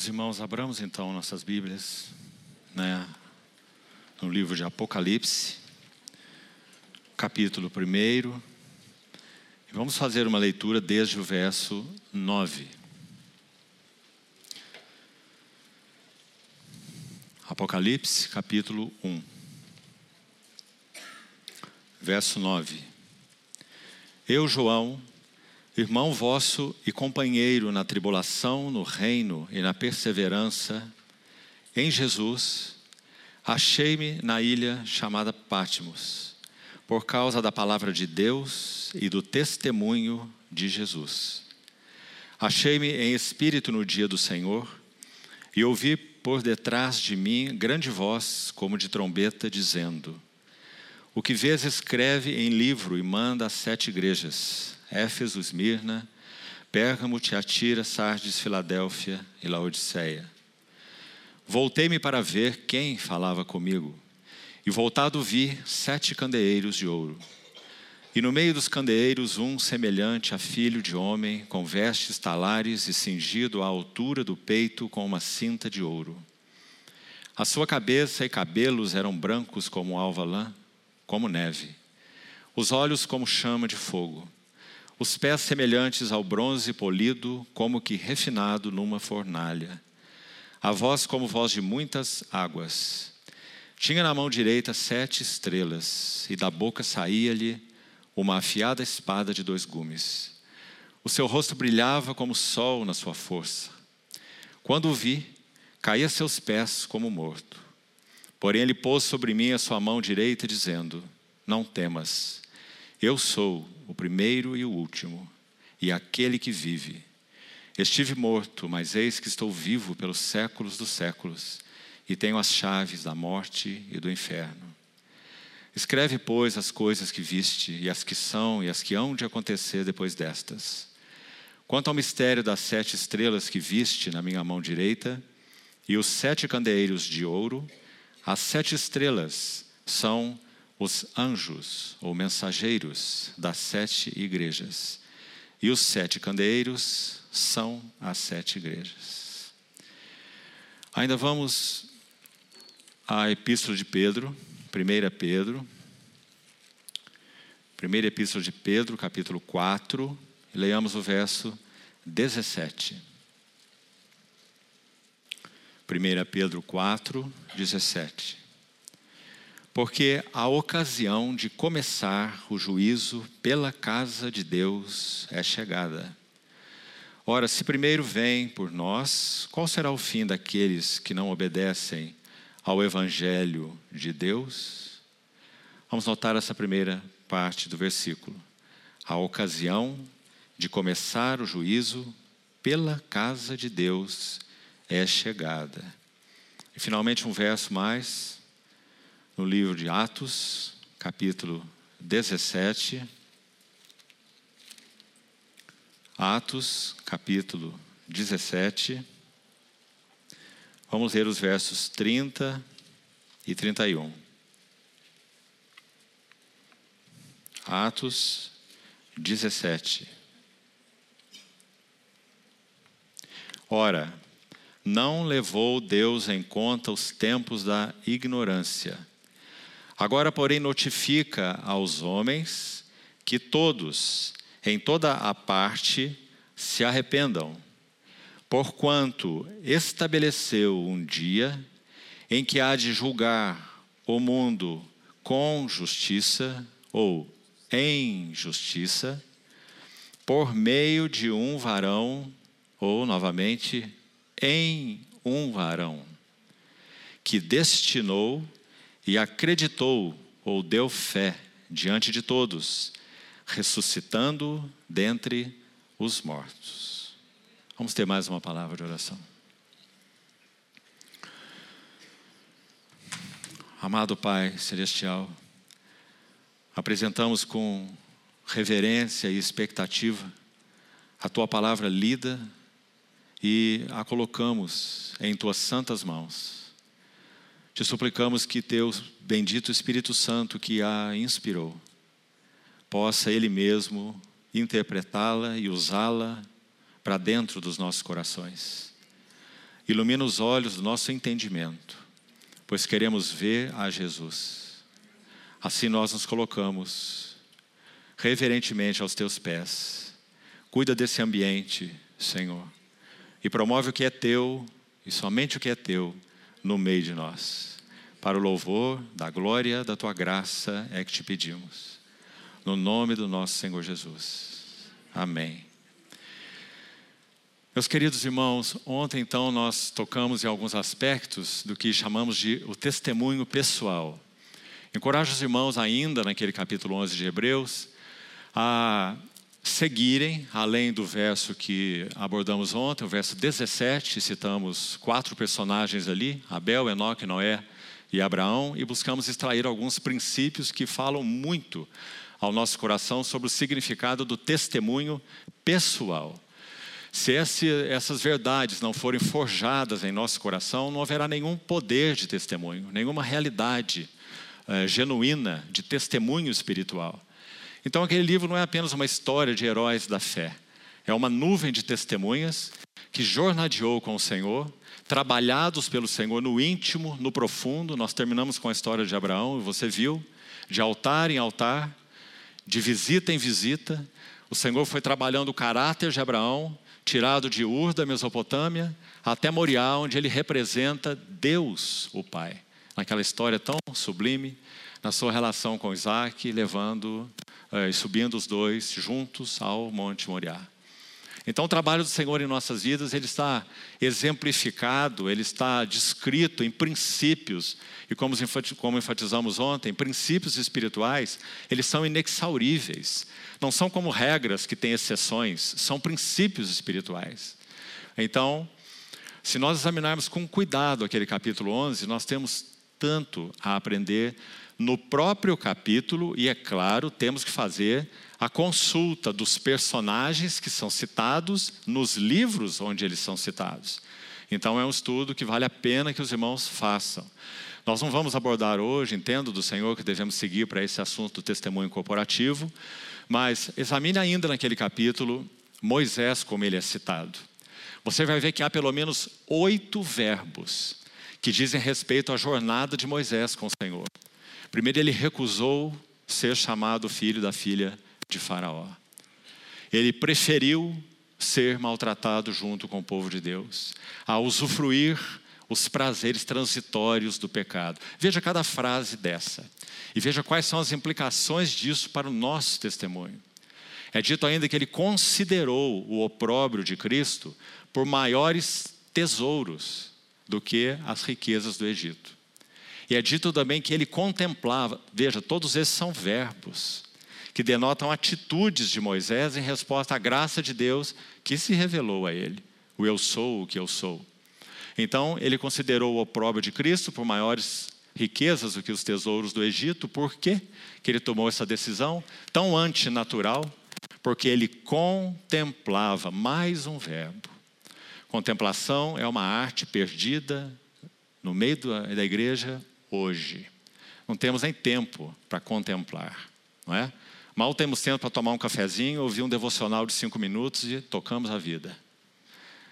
Queridos irmãos, abramos então nossas Bíblias né, no livro de Apocalipse, capítulo 1. E vamos fazer uma leitura desde o verso 9. Apocalipse, capítulo 1, verso 9. Eu, João, irmão vosso e companheiro na tribulação, no reino e na perseverança em Jesus, achei-me na ilha chamada Patmos, por causa da palavra de Deus e do testemunho de Jesus. Achei-me em espírito no dia do Senhor e ouvi por detrás de mim grande voz, como de trombeta, dizendo: O que vês, escreve em livro e manda às sete igrejas Éfeso, Esmirna, Pérgamo, Tiatira, Sardes, Filadélfia e Laodiceia. Voltei-me para ver quem falava comigo, e voltado vi sete candeeiros de ouro. E no meio dos candeeiros um semelhante a filho de homem, com vestes talares e cingido à altura do peito com uma cinta de ouro. A sua cabeça e cabelos eram brancos como alva lã, como neve. Os olhos como chama de fogo os pés semelhantes ao bronze polido, como que refinado numa fornalha. A voz como voz de muitas águas. Tinha na mão direita sete estrelas, e da boca saía-lhe uma afiada espada de dois gumes. O seu rosto brilhava como o sol na sua força. Quando o vi, caí a seus pés como morto. Porém, ele pôs sobre mim a sua mão direita, dizendo: Não temas, eu sou o primeiro e o último, e aquele que vive. Estive morto, mas eis que estou vivo pelos séculos dos séculos, e tenho as chaves da morte e do inferno. Escreve, pois, as coisas que viste, e as que são, e as que hão de acontecer depois destas. Quanto ao mistério das sete estrelas que viste na minha mão direita, e os sete candeeiros de ouro, as sete estrelas são os anjos ou mensageiros das sete igrejas. E os sete candeeiros são as sete igrejas. Ainda vamos à Epístola de Pedro, 1 Pedro. Primeira Epístola de Pedro, capítulo 4, e leiamos o verso 17. 1 Pedro 4, 17 porque a ocasião de começar o juízo pela casa de Deus é chegada. Ora, se primeiro vem por nós, qual será o fim daqueles que não obedecem ao Evangelho de Deus? Vamos notar essa primeira parte do versículo. A ocasião de começar o juízo pela casa de Deus é chegada. E finalmente um verso mais, no livro de Atos, capítulo 17. Atos, capítulo 17. Vamos ler os versos 30 e 31. Atos 17. Ora, não levou Deus em conta os tempos da ignorância Agora, porém, notifica aos homens que todos, em toda a parte, se arrependam, porquanto estabeleceu um dia em que há de julgar o mundo com justiça ou em justiça, por meio de um varão, ou novamente, em um varão, que destinou e acreditou ou deu fé diante de todos, ressuscitando dentre os mortos. Vamos ter mais uma palavra de oração. Amado Pai Celestial, apresentamos com reverência e expectativa a Tua palavra lida e a colocamos em Tuas santas mãos te suplicamos que teu bendito Espírito Santo que a inspirou, possa ele mesmo interpretá-la e usá-la para dentro dos nossos corações. ilumina os olhos do nosso entendimento, pois queremos ver a Jesus. Assim nós nos colocamos reverentemente aos teus pés. Cuida desse ambiente, Senhor, e promove o que é teu e somente o que é teu no meio de nós. Para o louvor da glória da tua graça é que te pedimos. No nome do nosso Senhor Jesus. Amém. Meus queridos irmãos, ontem então nós tocamos em alguns aspectos do que chamamos de o testemunho pessoal. Encorajo os irmãos ainda naquele capítulo 11 de Hebreus a seguirem, além do verso que abordamos ontem, o verso 17, citamos quatro personagens ali, Abel, Enoque, Noé e Abraão, e buscamos extrair alguns princípios que falam muito ao nosso coração sobre o significado do testemunho pessoal. Se esse, essas verdades não forem forjadas em nosso coração, não haverá nenhum poder de testemunho, nenhuma realidade eh, genuína de testemunho espiritual. Então, aquele livro não é apenas uma história de heróis da fé, é uma nuvem de testemunhas que jornadeou com o Senhor, trabalhados pelo Senhor no íntimo, no profundo. Nós terminamos com a história de Abraão, você viu, de altar em altar, de visita em visita. O Senhor foi trabalhando o caráter de Abraão, tirado de Ur, da Mesopotâmia, até Moriá, onde ele representa Deus, o Pai. Naquela história tão sublime, na sua relação com Isaac, levando eh, e subindo os dois juntos ao Monte Moriá. Então, o trabalho do Senhor em nossas vidas, ele está exemplificado, ele está descrito em princípios, e como, como enfatizamos ontem, princípios espirituais, eles são inexauríveis. Não são como regras que têm exceções, são princípios espirituais. Então, se nós examinarmos com cuidado aquele capítulo 11, nós temos tanto a aprender no próprio capítulo, e é claro, temos que fazer a consulta dos personagens que são citados nos livros onde eles são citados. Então é um estudo que vale a pena que os irmãos façam. Nós não vamos abordar hoje, entendo do Senhor que devemos seguir para esse assunto do testemunho corporativo, mas examine ainda naquele capítulo Moisés, como ele é citado. Você vai ver que há pelo menos oito verbos que dizem respeito à jornada de Moisés com o Senhor. Primeiro, ele recusou ser chamado filho da filha de Faraó. Ele preferiu ser maltratado junto com o povo de Deus, a usufruir os prazeres transitórios do pecado. Veja cada frase dessa e veja quais são as implicações disso para o nosso testemunho. É dito ainda que ele considerou o opróbrio de Cristo por maiores tesouros do que as riquezas do Egito. E é dito também que ele contemplava, veja, todos esses são verbos que denotam atitudes de Moisés em resposta à graça de Deus que se revelou a ele. O eu sou o que eu sou. Então, ele considerou o opróbrio de Cristo por maiores riquezas do que os tesouros do Egito. Por quê que ele tomou essa decisão tão antinatural? Porque ele contemplava mais um verbo. Contemplação é uma arte perdida no meio da igreja hoje. Não temos nem tempo para contemplar, não é? Mal temos tempo para tomar um cafezinho, ouvir um devocional de cinco minutos e tocamos a vida.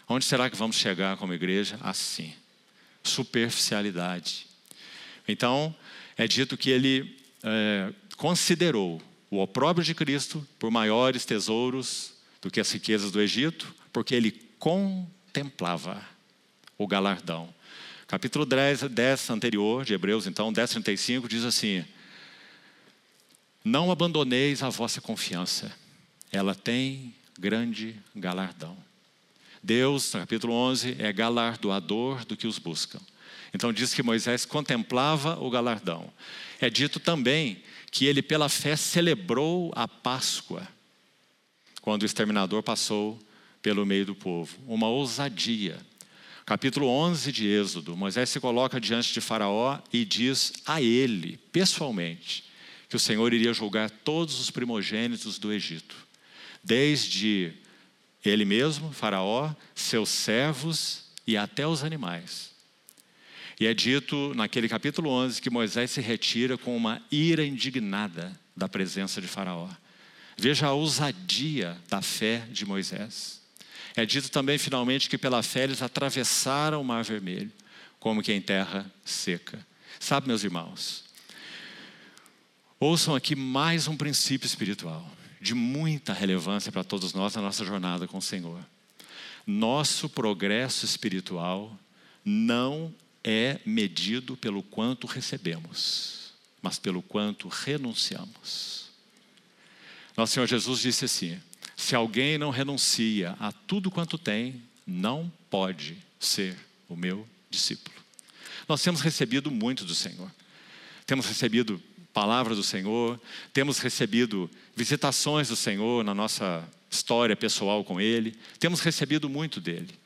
Onde será que vamos chegar como igreja? Assim. Superficialidade. Então, é dito que ele é, considerou o opróbrio de Cristo por maiores tesouros do que as riquezas do Egito, porque ele contemplava o galardão. Capítulo 10, 10 anterior de Hebreus, então, 10, 35, diz assim: Não abandoneis a vossa confiança, ela tem grande galardão. Deus, no capítulo 11, é galardoador do que os buscam. Então diz que Moisés contemplava o galardão. É dito também que ele, pela fé, celebrou a Páscoa, quando o exterminador passou pelo meio do povo. Uma ousadia capítulo 11 de Êxodo, Moisés se coloca diante de Faraó e diz a ele, pessoalmente, que o Senhor iria julgar todos os primogênitos do Egito, desde ele mesmo, Faraó, seus servos e até os animais. E é dito naquele capítulo 11 que Moisés se retira com uma ira indignada da presença de Faraó. Veja a ousadia da fé de Moisés. É dito também, finalmente, que pela fé eles atravessaram o Mar Vermelho, como que em terra seca. Sabe, meus irmãos, ouçam aqui mais um princípio espiritual de muita relevância para todos nós na nossa jornada com o Senhor. Nosso progresso espiritual não é medido pelo quanto recebemos, mas pelo quanto renunciamos. Nosso Senhor Jesus disse assim: se alguém não renuncia a tudo quanto tem, não pode ser o meu discípulo. Nós temos recebido muito do Senhor. Temos recebido palavra do Senhor, temos recebido visitações do Senhor na nossa história pessoal com Ele, temos recebido muito dele.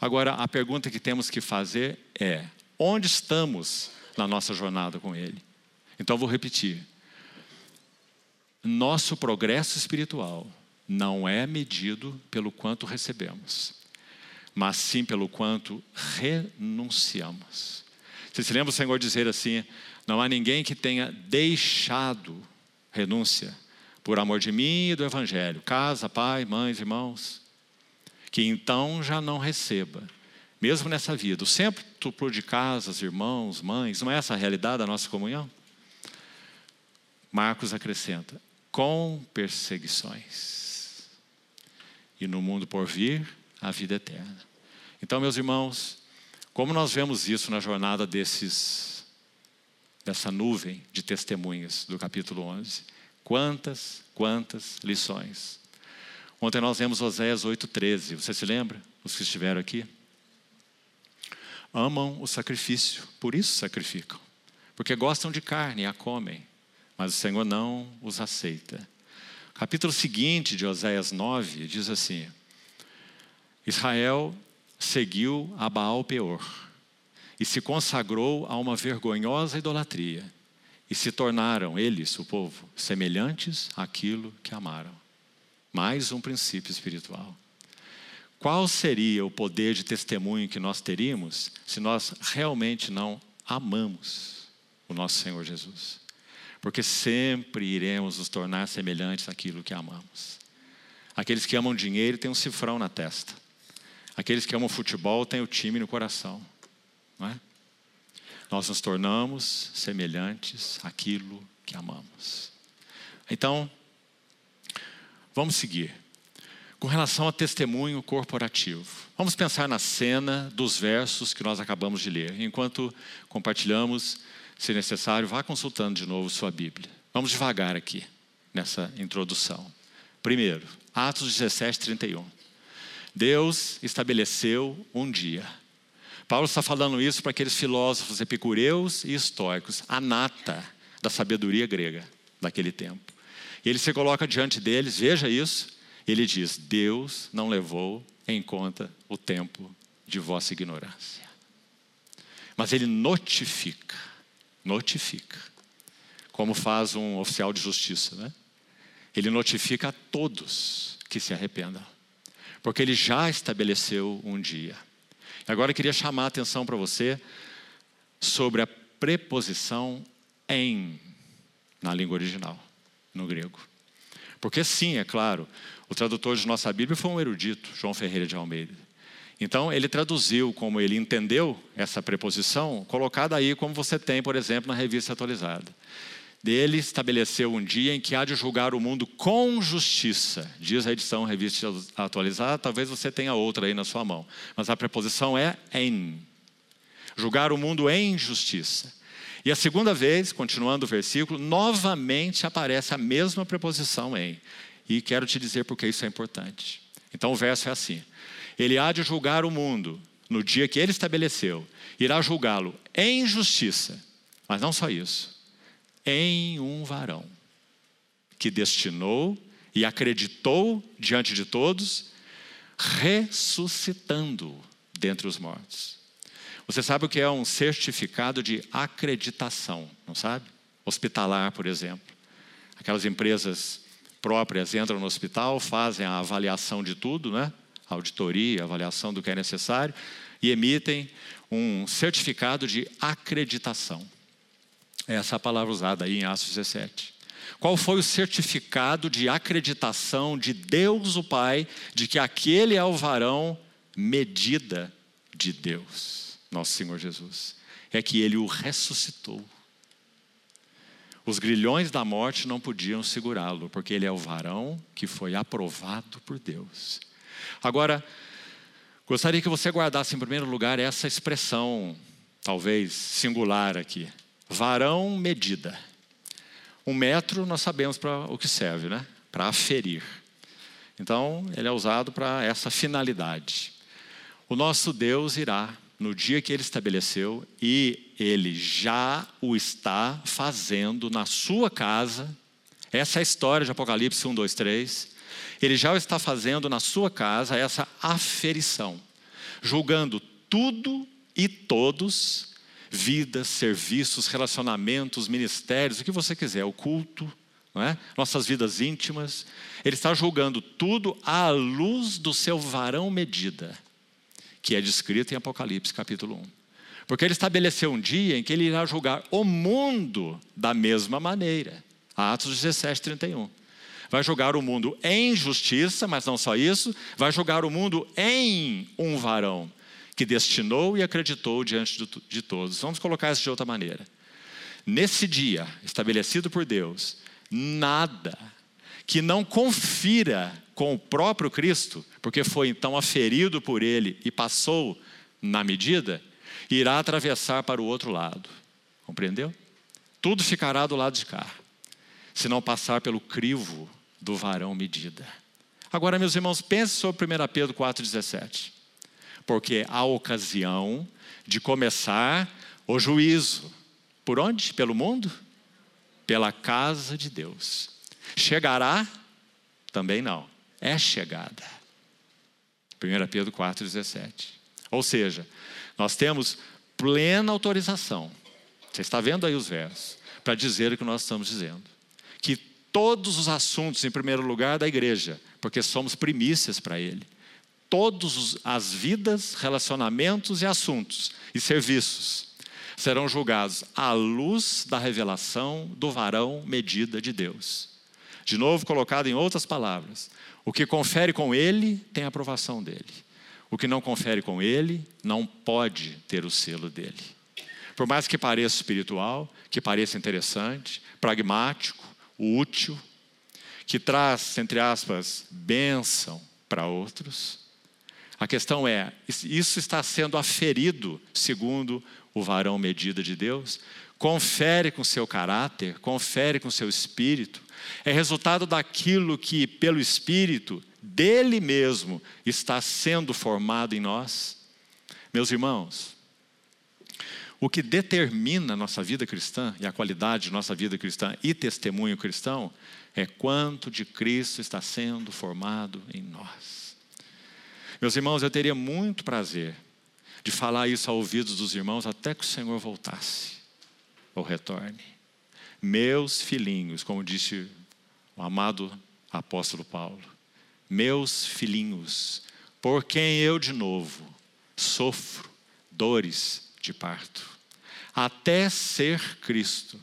Agora, a pergunta que temos que fazer é: onde estamos na nossa jornada com Ele? Então, vou repetir. Nosso progresso espiritual não é medido pelo quanto recebemos, mas sim pelo quanto renunciamos. Você se lembra o Senhor dizer assim: não há ninguém que tenha deixado renúncia por amor de mim e do Evangelho, casa, pai, mães, irmãos, que então já não receba, mesmo nessa vida, o cêntuplo de casas, irmãos, mães, não é essa a realidade da nossa comunhão? Marcos acrescenta: com perseguições e no mundo por vir, a vida eterna. Então, meus irmãos, como nós vemos isso na jornada desses dessa nuvem de testemunhas do capítulo 11? Quantas, quantas lições. Ontem nós vemos Oséias 8:13. Você se lembra? Os que estiveram aqui? Amam o sacrifício, por isso sacrificam. Porque gostam de carne e a comem, mas o Senhor não os aceita. Capítulo seguinte de Oséias 9 diz assim: Israel seguiu a Baal Peor e se consagrou a uma vergonhosa idolatria, e se tornaram eles, o povo, semelhantes àquilo que amaram. Mais um princípio espiritual. Qual seria o poder de testemunho que nós teríamos se nós realmente não amamos o nosso Senhor Jesus? Porque sempre iremos nos tornar semelhantes àquilo que amamos. Aqueles que amam dinheiro têm um cifrão na testa. Aqueles que amam futebol têm o time no coração. Não é? Nós nos tornamos semelhantes àquilo que amamos. Então, vamos seguir. Com relação ao testemunho corporativo, vamos pensar na cena dos versos que nós acabamos de ler, enquanto compartilhamos se necessário, vá consultando de novo sua Bíblia. Vamos devagar aqui, nessa introdução. Primeiro, Atos 17, 31. Deus estabeleceu um dia. Paulo está falando isso para aqueles filósofos epicureus e estoicos, a nata da sabedoria grega daquele tempo. E ele se coloca diante deles, veja isso, ele diz: Deus não levou em conta o tempo de vossa ignorância. Mas ele notifica notifica. Como faz um oficial de justiça, né? Ele notifica a todos que se arrependam. Porque ele já estabeleceu um dia. Agora eu queria chamar a atenção para você sobre a preposição em na língua original, no grego. Porque sim, é claro, o tradutor de nossa Bíblia foi um erudito, João Ferreira de Almeida. Então, ele traduziu como ele entendeu essa preposição, colocada aí como você tem, por exemplo, na revista atualizada. Ele estabeleceu um dia em que há de julgar o mundo com justiça. Diz a edição revista atualizada, talvez você tenha outra aí na sua mão. Mas a preposição é em. Julgar o mundo em justiça. E a segunda vez, continuando o versículo, novamente aparece a mesma preposição em. E quero te dizer porque isso é importante. Então o verso é assim: ele há de julgar o mundo no dia que ele estabeleceu, irá julgá-lo em justiça, mas não só isso, em um varão que destinou e acreditou diante de todos, ressuscitando dentre os mortos. Você sabe o que é um certificado de acreditação, não sabe? Hospitalar, por exemplo. Aquelas empresas próprias entram no hospital, fazem a avaliação de tudo, né? Auditoria, avaliação do que é necessário, e emitem um certificado de acreditação. Essa é a palavra usada aí em Atos 17. Qual foi o certificado de acreditação de Deus o Pai de que aquele é o varão medida de Deus, nosso Senhor Jesus? É que ele o ressuscitou. Os grilhões da morte não podiam segurá-lo, porque ele é o varão que foi aprovado por Deus. Agora, gostaria que você guardasse em primeiro lugar essa expressão, talvez singular aqui: varão medida. Um metro nós sabemos para o que serve, né? Para aferir. Então, ele é usado para essa finalidade. O nosso Deus irá, no dia que ele estabeleceu, e ele já o está fazendo na sua casa. Essa é a história de Apocalipse 1, 2, 3. Ele já está fazendo na sua casa essa aferição, julgando tudo e todos vidas, serviços, relacionamentos, ministérios, o que você quiser, o culto, é? nossas vidas íntimas. Ele está julgando tudo à luz do seu varão medida, que é descrito em Apocalipse capítulo 1. Porque ele estabeleceu um dia em que ele irá julgar o mundo da mesma maneira. Atos 17, 31. Vai julgar o mundo em justiça, mas não só isso, vai julgar o mundo em um varão que destinou e acreditou diante de todos. Vamos colocar isso de outra maneira. Nesse dia estabelecido por Deus, nada que não confira com o próprio Cristo, porque foi então aferido por ele e passou na medida, irá atravessar para o outro lado. Compreendeu? Tudo ficará do lado de cá, se não passar pelo crivo do varão medida. Agora, meus irmãos, pense sobre 1 Pedro 4,17 porque há ocasião de começar o juízo. Por onde? Pelo mundo? Pela casa de Deus. Chegará? Também não. É chegada. 1 Pedro 4,17. Ou seja, nós temos plena autorização. Você está vendo aí os versos, para dizer o que nós estamos dizendo. Todos os assuntos, em primeiro lugar, da igreja, porque somos primícias para Ele todas as vidas, relacionamentos e assuntos e serviços serão julgados à luz da revelação do varão medida de Deus. De novo, colocado em outras palavras, o que confere com ele tem a aprovação dele. O que não confere com ele não pode ter o selo dele. Por mais que pareça espiritual, que pareça interessante, pragmático, útil, que traz, entre aspas, bênção para outros, a questão é: isso está sendo aferido segundo o varão medida de Deus? Confere com seu caráter, confere com seu espírito. É resultado daquilo que, pelo espírito dele mesmo, está sendo formado em nós? Meus irmãos, o que determina a nossa vida cristã e a qualidade de nossa vida cristã e testemunho cristão é quanto de Cristo está sendo formado em nós. Meus irmãos, eu teria muito prazer de falar isso ao ouvidos dos irmãos até que o Senhor voltasse ou retorne. Meus filhinhos, como disse o amado apóstolo Paulo, meus filhinhos, por quem eu de novo sofro dores de parto, até ser Cristo.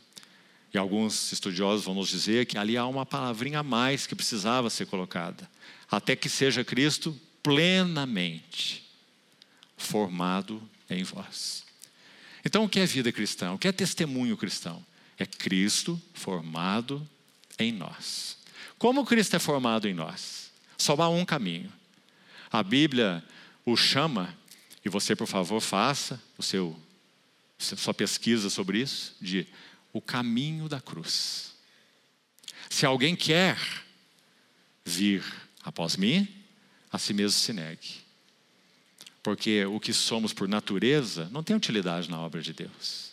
E alguns estudiosos vão nos dizer que ali há uma palavrinha a mais que precisava ser colocada. Até que seja Cristo plenamente formado em vós. Então, o que é vida cristã? O que é testemunho cristão? É Cristo formado em nós. Como Cristo é formado em nós? Só há um caminho. A Bíblia o chama, e você, por favor, faça o seu sua pesquisa sobre isso, de o caminho da cruz. Se alguém quer vir após mim, a si mesmo se negue. Porque o que somos por natureza não tem utilidade na obra de Deus.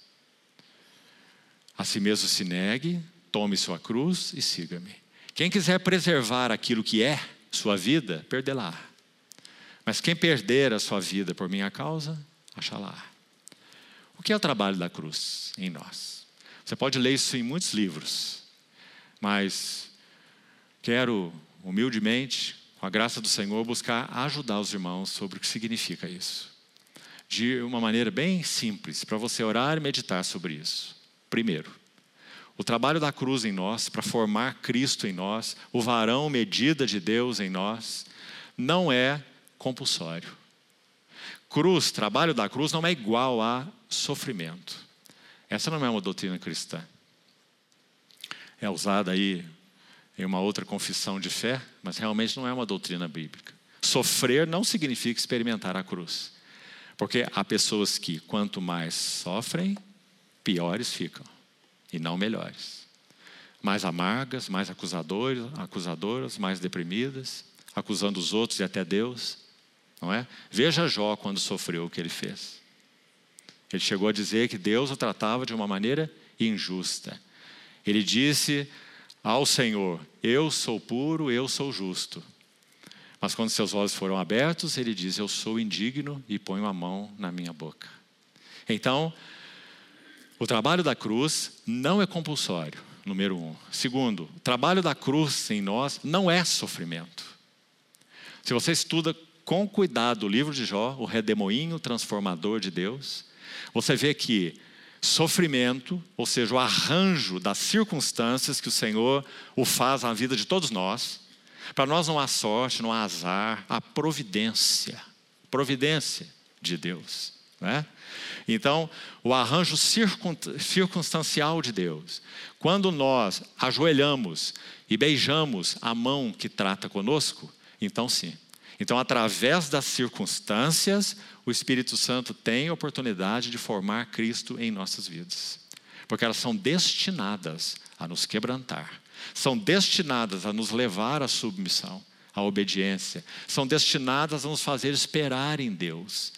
A si mesmo se negue, tome sua cruz e siga-me. Quem quiser preservar aquilo que é sua vida, perdê-la. Mas quem perder a sua vida por minha causa, achará. O que é o trabalho da cruz em nós? Você pode ler isso em muitos livros, mas quero humildemente com a graça do Senhor, buscar ajudar os irmãos sobre o que significa isso. De uma maneira bem simples, para você orar e meditar sobre isso. Primeiro, o trabalho da cruz em nós, para formar Cristo em nós, o varão, medida de Deus em nós, não é compulsório. Cruz, trabalho da cruz, não é igual a sofrimento. Essa não é uma doutrina cristã. É usada aí em uma outra confissão de fé, mas realmente não é uma doutrina bíblica. Sofrer não significa experimentar a cruz. Porque há pessoas que, quanto mais sofrem, piores ficam e não melhores. Mais amargas, mais acusadoras, acusadoras, mais deprimidas, acusando os outros e até Deus, não é? Veja Jó quando sofreu o que ele fez. Ele chegou a dizer que Deus o tratava de uma maneira injusta. Ele disse ao Senhor: Eu sou puro, eu sou justo. Mas quando seus olhos foram abertos, ele diz: Eu sou indigno e ponho a mão na minha boca. Então, o trabalho da cruz não é compulsório, número um. Segundo, o trabalho da cruz em nós não é sofrimento. Se você estuda com cuidado o livro de Jó, o redemoinho transformador de Deus, você vê que sofrimento, ou seja, o arranjo das circunstâncias que o Senhor o faz na vida de todos nós, para nós não há sorte, não há azar, há providência. Providência de Deus. Né? Então, o arranjo circunstancial de Deus. Quando nós ajoelhamos e beijamos a mão que trata conosco, então sim. Então, através das circunstâncias, o Espírito Santo tem oportunidade de formar Cristo em nossas vidas. Porque elas são destinadas a nos quebrantar, são destinadas a nos levar à submissão, à obediência, são destinadas a nos fazer esperar em Deus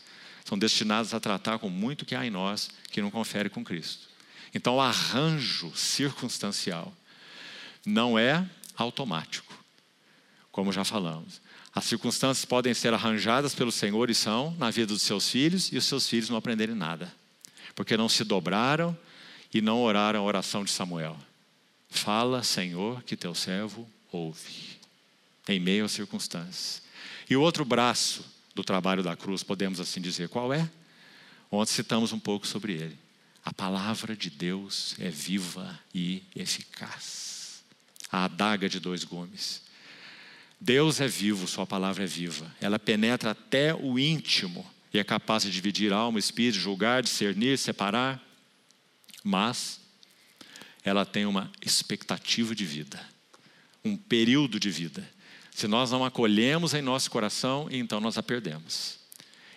são destinadas a tratar com muito que há em nós que não confere com Cristo. Então, o arranjo circunstancial não é automático, como já falamos. As circunstâncias podem ser arranjadas pelo Senhor e são na vida dos seus filhos, e os seus filhos não aprenderem nada, porque não se dobraram e não oraram a oração de Samuel. Fala, Senhor, que teu servo ouve, em meio às circunstâncias. E o outro braço do trabalho da cruz, podemos assim dizer. Qual é? Ontem citamos um pouco sobre ele. A palavra de Deus é viva e eficaz. A adaga de dois gumes. Deus é vivo, Sua palavra é viva. Ela penetra até o íntimo e é capaz de dividir alma, espírito, julgar, discernir, separar. Mas ela tem uma expectativa de vida, um período de vida. Se nós não acolhemos em nosso coração, então nós a perdemos.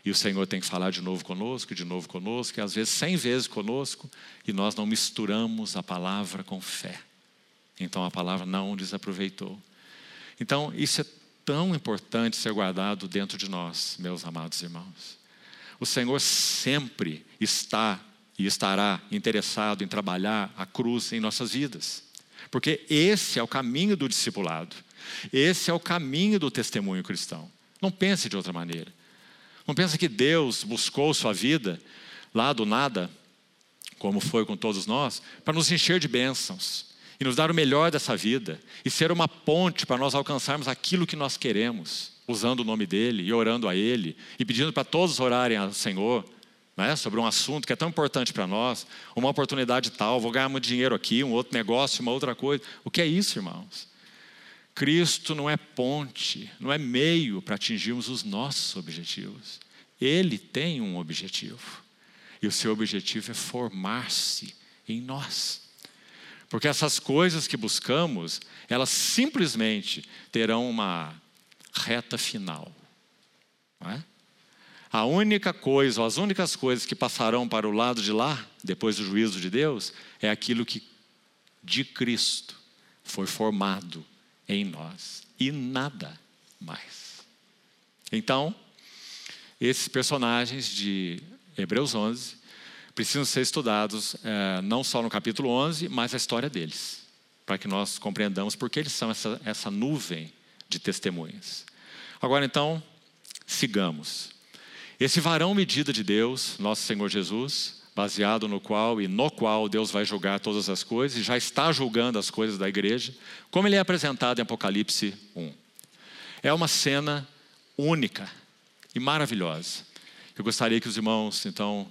E o Senhor tem que falar de novo conosco, de novo conosco, e às vezes cem vezes conosco, e nós não misturamos a palavra com fé. Então a palavra não desaproveitou. Então isso é tão importante ser guardado dentro de nós, meus amados irmãos. O Senhor sempre está e estará interessado em trabalhar a cruz em nossas vidas, porque esse é o caminho do discipulado. Esse é o caminho do testemunho cristão. Não pense de outra maneira. Não pense que Deus buscou sua vida lá do nada, como foi com todos nós, para nos encher de bênçãos e nos dar o melhor dessa vida e ser uma ponte para nós alcançarmos aquilo que nós queremos, usando o nome dele e orando a ele e pedindo para todos orarem ao Senhor. Né, sobre um assunto que é tão importante para nós, uma oportunidade tal, vou ganhar muito dinheiro aqui, um outro negócio, uma outra coisa. O que é isso, irmãos? Cristo não é ponte, não é meio para atingirmos os nossos objetivos. Ele tem um objetivo. E o seu objetivo é formar-se em nós. Porque essas coisas que buscamos, elas simplesmente terão uma reta final. É? A única coisa, ou as únicas coisas que passarão para o lado de lá, depois do juízo de Deus, é aquilo que de Cristo foi formado em nós e nada mais. Então, esses personagens de Hebreus 11 precisam ser estudados é, não só no capítulo 11, mas a história deles, para que nós compreendamos por que eles são essa, essa nuvem de testemunhas. Agora, então, sigamos. Esse varão medida de Deus, nosso Senhor Jesus, baseado no qual e no qual Deus vai julgar todas as coisas e já está julgando as coisas da igreja, como ele é apresentado em Apocalipse 1. É uma cena única e maravilhosa. Eu gostaria que os irmãos, então,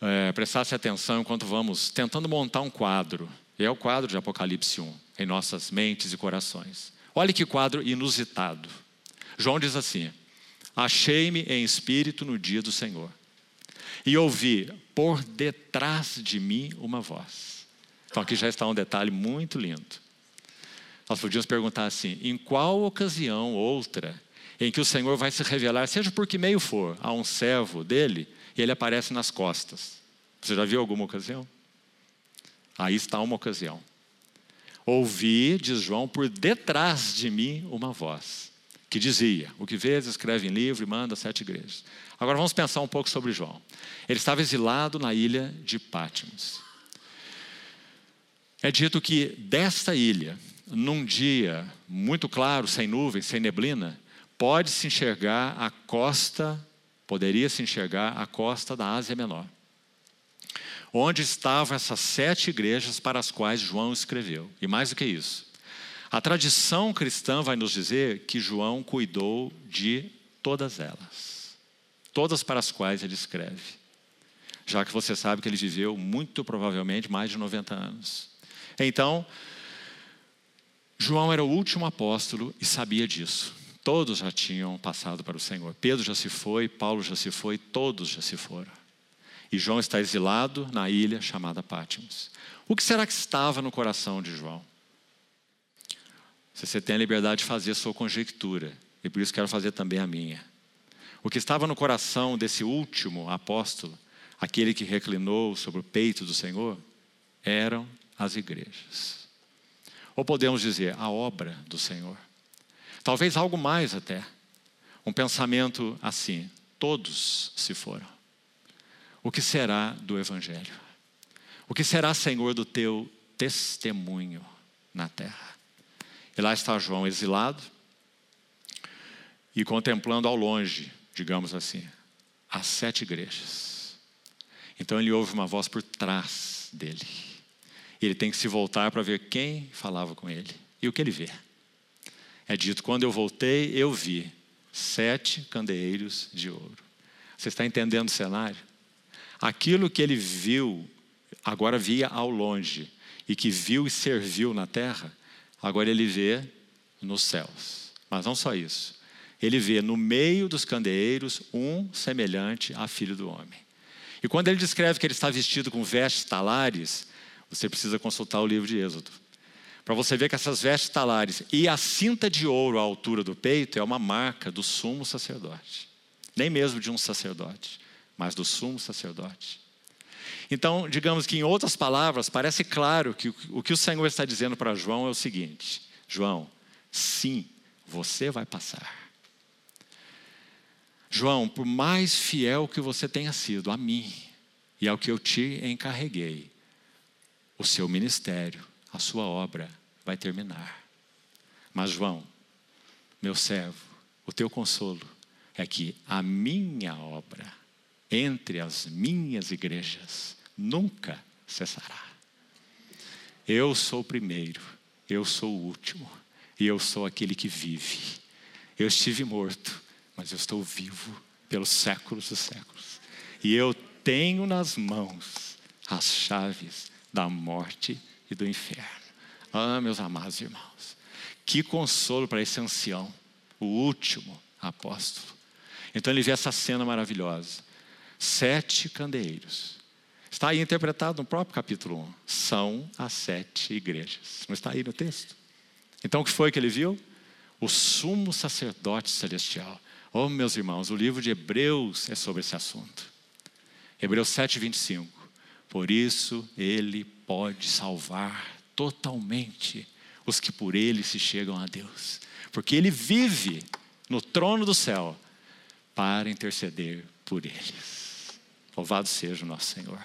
é, prestassem atenção enquanto vamos tentando montar um quadro E é o quadro de Apocalipse 1 em nossas mentes e corações. Olha que quadro inusitado. João diz assim: Achei-me em espírito no dia do Senhor, e ouvi por detrás de mim uma voz. Então aqui já está um detalhe muito lindo. Nós podíamos perguntar assim: em qual ocasião outra em que o Senhor vai se revelar, seja por que meio for, a um servo dele, e ele aparece nas costas? Você já viu alguma ocasião? Aí está uma ocasião. Ouvi, diz João, por detrás de mim uma voz que dizia: O que vês, escreve em livro e manda sete igrejas. Agora vamos pensar um pouco sobre João. Ele estava exilado na ilha de Patmos. É dito que desta ilha, num dia muito claro, sem nuvens, sem neblina, pode-se enxergar a costa, poderia se enxergar a costa da Ásia Menor onde estavam essas sete igrejas para as quais João escreveu. E mais do que isso, a tradição cristã vai nos dizer que João cuidou de todas elas, todas para as quais ele escreve, já que você sabe que ele viveu muito provavelmente mais de 90 anos. Então, João era o último apóstolo e sabia disso. Todos já tinham passado para o Senhor. Pedro já se foi, Paulo já se foi, todos já se foram. E João está exilado na ilha chamada Pátimos. O que será que estava no coração de João? Você tem a liberdade de fazer a sua conjectura, e por isso quero fazer também a minha. O que estava no coração desse último apóstolo, aquele que reclinou sobre o peito do Senhor, eram as igrejas. Ou podemos dizer, a obra do Senhor. Talvez algo mais até. Um pensamento assim: todos se foram o que será do Evangelho? O que será, Senhor, do teu testemunho na terra? E lá está João exilado e contemplando ao longe, digamos assim, as sete igrejas. Então ele ouve uma voz por trás dele. Ele tem que se voltar para ver quem falava com ele. E o que ele vê? É dito: quando eu voltei, eu vi sete candeeiros de ouro. Você está entendendo o cenário? Aquilo que ele viu, agora via ao longe, e que viu e serviu na terra, agora ele vê nos céus. Mas não só isso. Ele vê no meio dos candeeiros um semelhante a filho do homem. E quando ele descreve que ele está vestido com vestes talares, você precisa consultar o livro de Êxodo. Para você ver que essas vestes talares e a cinta de ouro à altura do peito é uma marca do sumo sacerdote. Nem mesmo de um sacerdote mas do sumo sacerdote. Então, digamos que em outras palavras, parece claro que o que o Senhor está dizendo para João é o seguinte: João, sim, você vai passar. João, por mais fiel que você tenha sido a mim e ao que eu te encarreguei, o seu ministério, a sua obra vai terminar. Mas, João, meu servo, o teu consolo é que a minha obra entre as minhas igrejas nunca cessará. Eu sou o primeiro, eu sou o último, e eu sou aquele que vive. Eu estive morto, mas eu estou vivo pelos séculos dos séculos. E eu tenho nas mãos as chaves da morte e do inferno. Ah, meus amados irmãos, que consolo para esse ancião, o último apóstolo. Então ele vê essa cena maravilhosa sete candeeiros. Está aí interpretado no próprio capítulo 1. São as sete igrejas. Não está aí no texto? Então o que foi que ele viu? O sumo sacerdote celestial. Oh, meus irmãos, o livro de Hebreus é sobre esse assunto. Hebreus 7, 25. Por isso ele pode salvar totalmente os que por ele se chegam a Deus. Porque ele vive no trono do céu para interceder por eles. Louvado seja o nosso Senhor.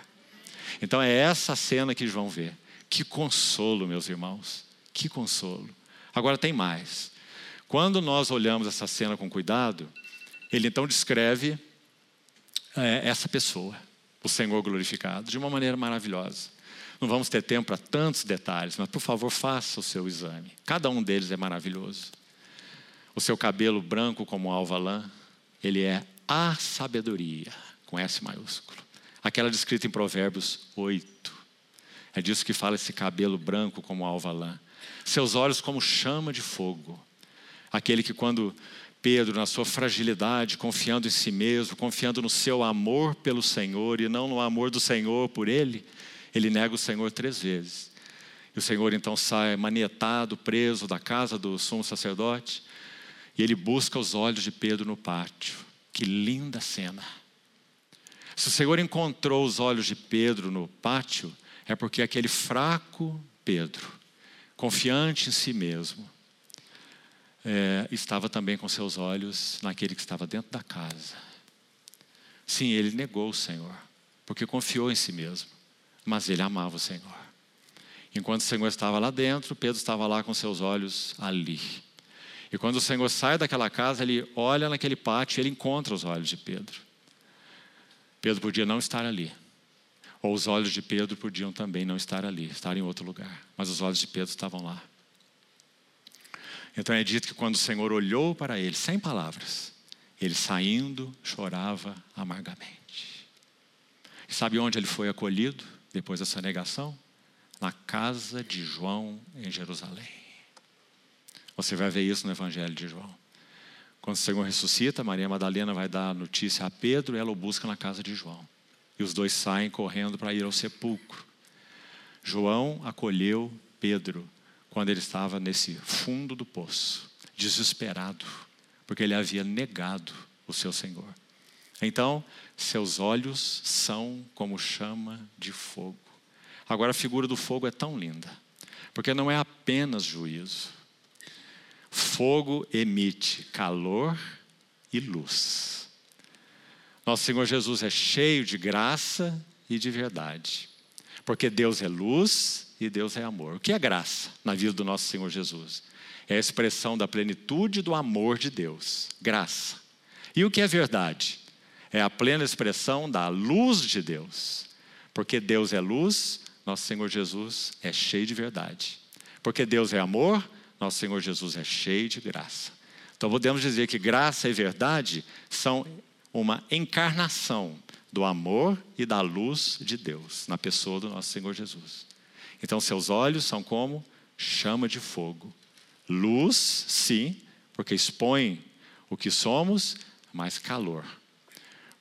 Então é essa cena que João vê. Que consolo, meus irmãos. Que consolo. Agora tem mais. Quando nós olhamos essa cena com cuidado, ele então descreve é, essa pessoa, o Senhor glorificado, de uma maneira maravilhosa. Não vamos ter tempo para tantos detalhes, mas por favor, faça o seu exame. Cada um deles é maravilhoso. O seu cabelo branco como alva lã, ele é a sabedoria com S maiúsculo. Aquela descrita em Provérbios 8. É disso que fala esse cabelo branco como alva lã. Seus olhos como chama de fogo. Aquele que, quando Pedro, na sua fragilidade, confiando em si mesmo, confiando no seu amor pelo Senhor e não no amor do Senhor por ele, ele nega o Senhor três vezes. E o Senhor então sai manietado, preso da casa do sumo sacerdote, e ele busca os olhos de Pedro no pátio. Que linda cena! Se o Senhor encontrou os olhos de Pedro no pátio, é porque aquele fraco Pedro, confiante em si mesmo, é, estava também com seus olhos naquele que estava dentro da casa. Sim, ele negou o Senhor, porque confiou em si mesmo, mas ele amava o Senhor. Enquanto o Senhor estava lá dentro, Pedro estava lá com seus olhos ali. E quando o Senhor sai daquela casa, ele olha naquele pátio e ele encontra os olhos de Pedro. Pedro podia não estar ali. Ou os olhos de Pedro podiam também não estar ali, estar em outro lugar. Mas os olhos de Pedro estavam lá. Então é dito que quando o Senhor olhou para ele, sem palavras, ele saindo chorava amargamente. E sabe onde ele foi acolhido depois dessa negação? Na casa de João em Jerusalém. Você vai ver isso no Evangelho de João. Quando o Senhor ressuscita, Maria Madalena vai dar notícia a Pedro e ela o busca na casa de João. E os dois saem correndo para ir ao sepulcro. João acolheu Pedro quando ele estava nesse fundo do poço, desesperado, porque ele havia negado o seu Senhor. Então, seus olhos são como chama de fogo. Agora, a figura do fogo é tão linda, porque não é apenas juízo, Fogo emite calor e luz. Nosso Senhor Jesus é cheio de graça e de verdade. Porque Deus é luz e Deus é amor. O que é graça na vida do nosso Senhor Jesus? É a expressão da plenitude do amor de Deus. Graça. E o que é verdade? É a plena expressão da luz de Deus. Porque Deus é luz, nosso Senhor Jesus é cheio de verdade. Porque Deus é amor, nosso Senhor Jesus é cheio de graça. Então podemos dizer que graça e verdade são uma encarnação do amor e da luz de Deus na pessoa do nosso Senhor Jesus. Então seus olhos são como chama de fogo. Luz, sim, porque expõe o que somos, mas calor,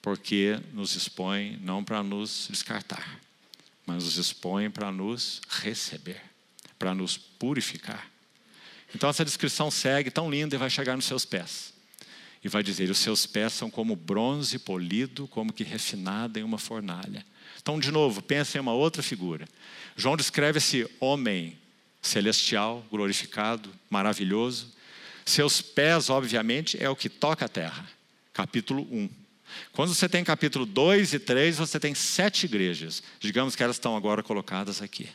porque nos expõe não para nos descartar, mas nos expõe para nos receber, para nos purificar. Então essa descrição segue tão linda e vai chegar nos seus pés. E vai dizer: os seus pés são como bronze polido, como que refinado em uma fornalha. Então, de novo, pensa em uma outra figura. João descreve esse homem celestial, glorificado, maravilhoso. Seus pés, obviamente, é o que toca a terra. Capítulo 1. Quando você tem capítulo 2 e 3, você tem sete igrejas. Digamos que elas estão agora colocadas aqui.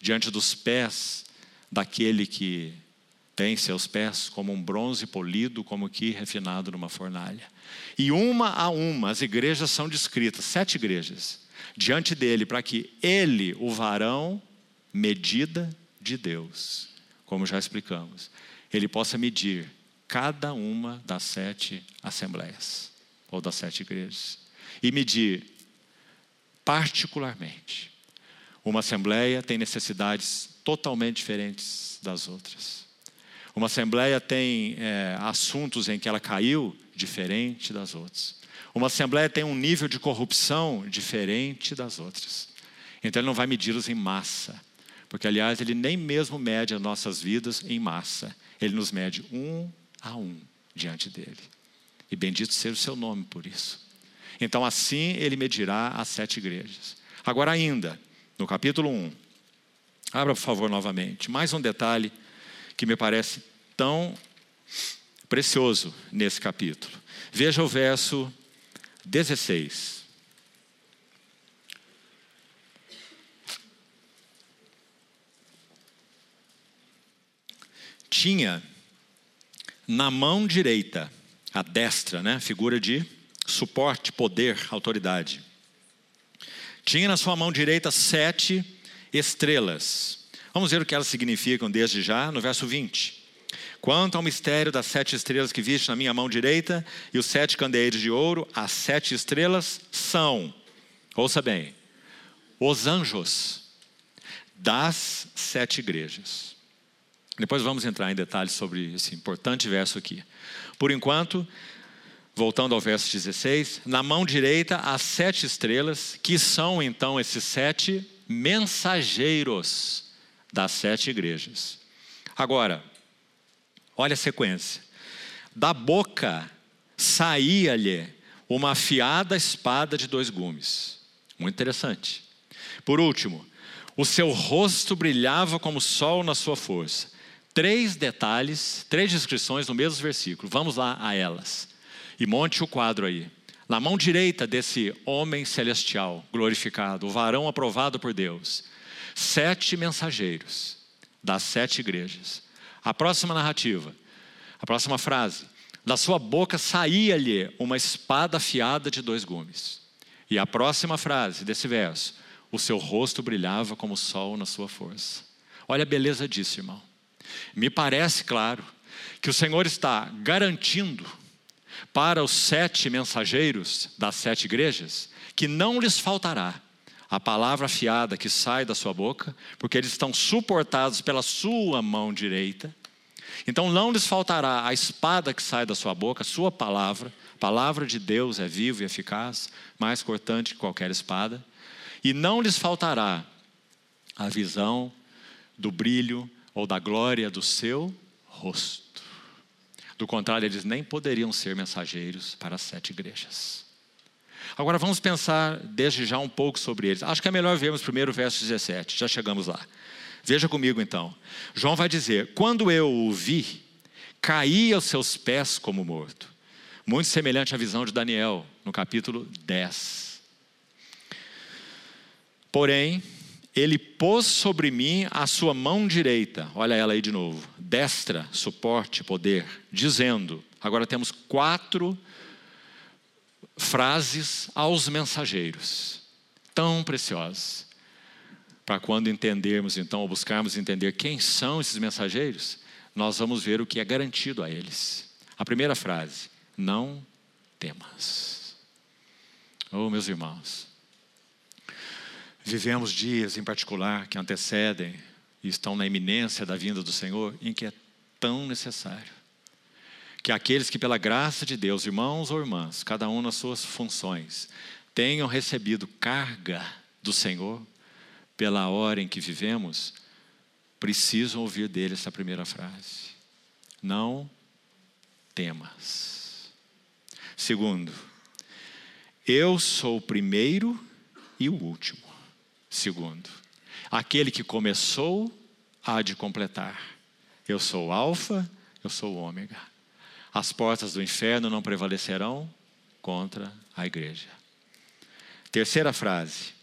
Diante dos pés daquele que tem seus pés como um bronze polido, como que refinado numa fornalha. E uma a uma as igrejas são descritas, sete igrejas, diante dele, para que ele, o varão, medida de Deus, como já explicamos, ele possa medir cada uma das sete assembleias, ou das sete igrejas, e medir particularmente. Uma assembleia tem necessidades totalmente diferentes das outras. Uma assembleia tem é, assuntos em que ela caiu diferente das outras. Uma assembleia tem um nível de corrupção diferente das outras. Então ele não vai medi-los em massa, porque aliás ele nem mesmo mede as nossas vidas em massa. Ele nos mede um a um diante dele. E bendito seja o seu nome por isso. Então assim ele medirá as sete igrejas. Agora ainda, no capítulo 1, Abra, por favor, novamente. Mais um detalhe que me parece tão precioso nesse capítulo. Veja o verso 16. Tinha na mão direita, a destra, né, figura de suporte, poder, autoridade. Tinha na sua mão direita sete estrelas. Vamos ver o que elas significam desde já, no verso 20. Quanto ao mistério das sete estrelas que viste na minha mão direita e os sete candeeiros de ouro, as sete estrelas são, ouça bem, os anjos das sete igrejas. Depois vamos entrar em detalhes sobre esse importante verso aqui. Por enquanto, voltando ao verso 16, na mão direita as sete estrelas, que são então esses sete mensageiros das sete igrejas. Agora, olha a sequência. Da boca saía-lhe uma afiada espada de dois gumes. Muito interessante. Por último, o seu rosto brilhava como o sol na sua força. Três detalhes, três descrições no mesmo versículo. Vamos lá a elas. E monte o quadro aí. Na mão direita desse homem celestial, glorificado, o varão aprovado por Deus, sete mensageiros das sete igrejas. A próxima narrativa, a próxima frase: da sua boca saía-lhe uma espada afiada de dois gumes. E a próxima frase desse verso: o seu rosto brilhava como o sol na sua força. Olha a beleza disso, irmão. Me parece claro que o Senhor está garantindo para os sete mensageiros das sete igrejas que não lhes faltará a palavra afiada que sai da sua boca, porque eles estão suportados pela sua mão direita. Então não lhes faltará a espada que sai da sua boca, a sua palavra. A palavra de Deus é viva e eficaz, mais cortante que qualquer espada. E não lhes faltará a visão do brilho ou da glória do seu rosto. Do contrário, eles nem poderiam ser mensageiros para as sete igrejas. Agora vamos pensar desde já um pouco sobre eles. Acho que é melhor vermos primeiro o verso 17, já chegamos lá. Veja comigo então. João vai dizer: Quando eu o vi, caí aos seus pés como morto. Muito semelhante à visão de Daniel, no capítulo 10. Porém, ele pôs sobre mim a sua mão direita, olha ela aí de novo, destra, suporte, poder, dizendo: agora temos quatro frases aos mensageiros, tão preciosas, para quando entendermos então, ou buscarmos entender quem são esses mensageiros, nós vamos ver o que é garantido a eles. A primeira frase: não temas. Oh, meus irmãos, Vivemos dias em particular que antecedem e estão na iminência da vinda do Senhor, em que é tão necessário que aqueles que, pela graça de Deus, irmãos ou irmãs, cada um nas suas funções, tenham recebido carga do Senhor pela hora em que vivemos, precisam ouvir dele essa primeira frase: Não temas. Segundo, eu sou o primeiro e o último. Segundo, aquele que começou há de completar. Eu sou o Alfa, eu sou o Ômega. As portas do inferno não prevalecerão contra a igreja. Terceira frase.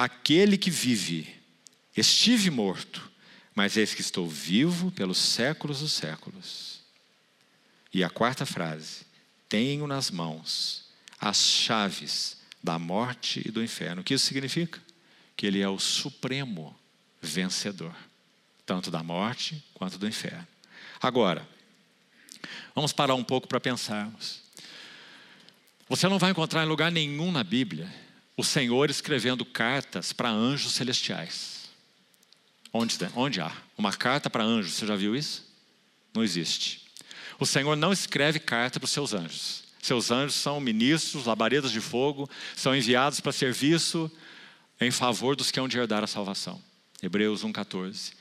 Aquele que vive, estive morto, mas eis que estou vivo pelos séculos dos séculos. E a quarta frase. Tenho nas mãos as chaves da morte e do inferno. O que isso significa? Que ele é o supremo vencedor, tanto da morte quanto do inferno. Agora, vamos parar um pouco para pensarmos. Você não vai encontrar em lugar nenhum na Bíblia o Senhor escrevendo cartas para anjos celestiais. Onde, onde há? Uma carta para anjos, você já viu isso? Não existe. O Senhor não escreve carta para os seus anjos. Seus anjos são ministros, labaredas de fogo, são enviados para serviço em favor dos que hão de herdar a salvação. Hebreus 1,14.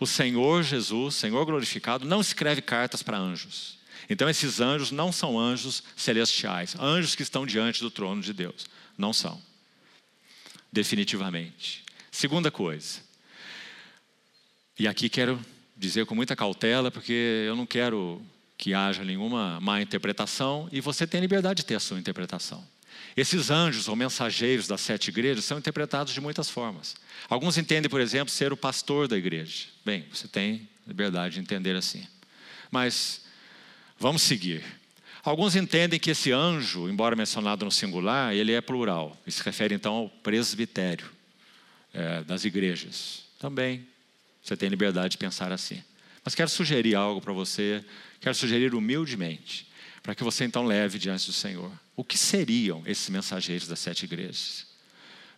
O Senhor Jesus, Senhor glorificado, não escreve cartas para anjos. Então, esses anjos não são anjos celestiais, anjos que estão diante do trono de Deus. Não são. Definitivamente. Segunda coisa. E aqui quero dizer com muita cautela, porque eu não quero que haja nenhuma má interpretação e você tem liberdade de ter a sua interpretação. Esses anjos ou mensageiros das sete igrejas são interpretados de muitas formas. Alguns entendem, por exemplo, ser o pastor da igreja. Bem, você tem liberdade de entender assim. Mas vamos seguir. Alguns entendem que esse anjo, embora mencionado no singular, ele é plural. Isso se refere então ao presbitério é, das igrejas. Também você tem liberdade de pensar assim. Mas quero sugerir algo para você quero sugerir humildemente, para que você então leve diante do Senhor. O que seriam esses mensageiros das sete igrejas?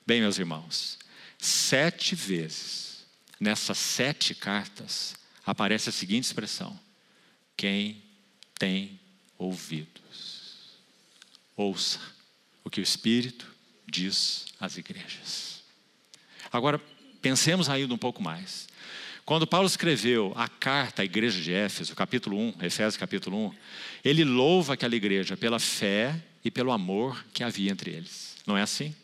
Bem, meus irmãos, Sete vezes, nessas sete cartas, aparece a seguinte expressão: quem tem ouvidos, ouça o que o Espírito diz às igrejas. Agora, pensemos ainda um pouco mais. Quando Paulo escreveu a carta à igreja de Éfeso, capítulo 1, Efésios capítulo 1, ele louva aquela igreja pela fé e pelo amor que havia entre eles. Não é assim?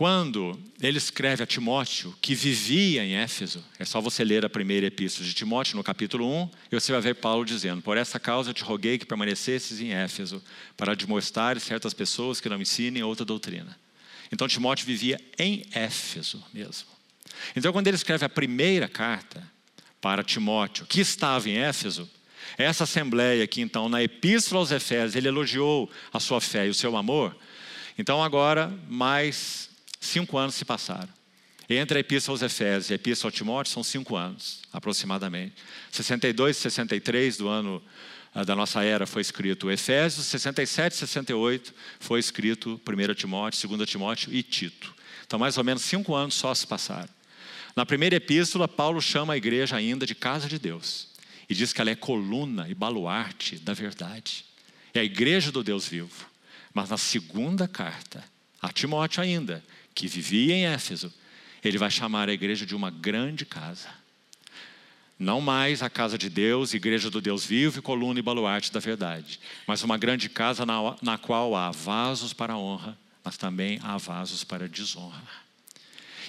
Quando ele escreve a Timóteo, que vivia em Éfeso, é só você ler a primeira epístola de Timóteo, no capítulo 1, e você vai ver Paulo dizendo: Por essa causa te roguei que permanecesses em Éfeso, para demonstrar certas pessoas que não ensinem outra doutrina. Então Timóteo vivia em Éfeso mesmo. Então, quando ele escreve a primeira carta para Timóteo, que estava em Éfeso, essa assembleia aqui, então, na Epístola aos Efésios, ele elogiou a sua fé e o seu amor. Então, agora, mais cinco anos se passaram. Entre a Epístola aos Efésios e a Epístola ao Timóteo são cinco anos, aproximadamente. 62 e 63 do ano ah, da nossa era foi escrito Efésios, 67 e 68 foi escrito 1 Timóteo, 2 Timóteo e Tito. Então, mais ou menos cinco anos só se passaram. Na primeira epístola, Paulo chama a igreja ainda de casa de Deus e diz que ela é coluna e baluarte da verdade. É a igreja do Deus vivo. Mas na segunda carta, a Timóteo ainda, que vivia em Éfeso, ele vai chamar a igreja de uma grande casa. Não mais a casa de Deus, igreja do Deus vivo e coluna e baluarte da verdade, mas uma grande casa na, na qual há vasos para honra, mas também há vasos para desonra.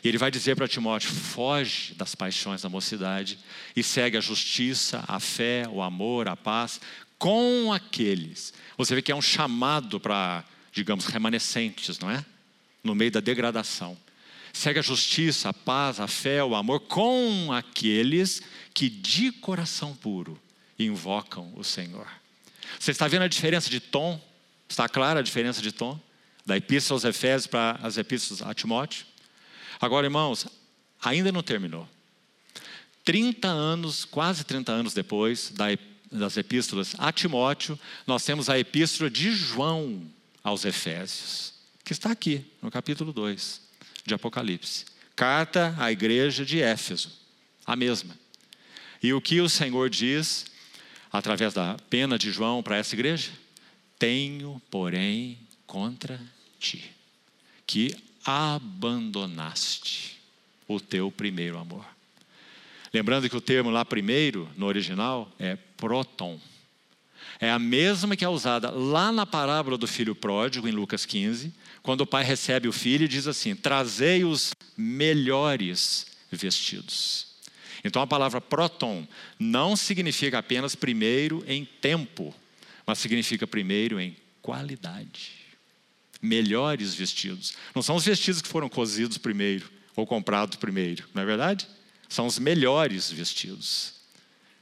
E ele vai dizer para Timóteo: foge das paixões da mocidade e segue a justiça, a fé, o amor, a paz com aqueles. Você vê que é um chamado para, digamos, remanescentes, não é? No meio da degradação. Segue a justiça, a paz, a fé, o amor com aqueles que de coração puro invocam o Senhor. Você está vendo a diferença de tom? Está clara a diferença de tom? Da epístola aos Efésios para as epístolas a Timóteo? Agora, irmãos, ainda não terminou. 30 anos, quase 30 anos depois das epístolas a Timóteo, nós temos a epístola de João aos Efésios que está aqui, no capítulo 2 de Apocalipse. Carta à igreja de Éfeso, a mesma. E o que o Senhor diz, através da pena de João para essa igreja? Tenho, porém, contra ti, que abandonaste o teu primeiro amor. Lembrando que o termo lá primeiro, no original, é proton. É a mesma que é usada lá na parábola do filho pródigo, em Lucas 15, quando o pai recebe o filho diz assim: Trazei os melhores vestidos. Então a palavra proton não significa apenas primeiro em tempo, mas significa primeiro em qualidade. Melhores vestidos. Não são os vestidos que foram cozidos primeiro ou comprados primeiro, não é verdade? São os melhores vestidos.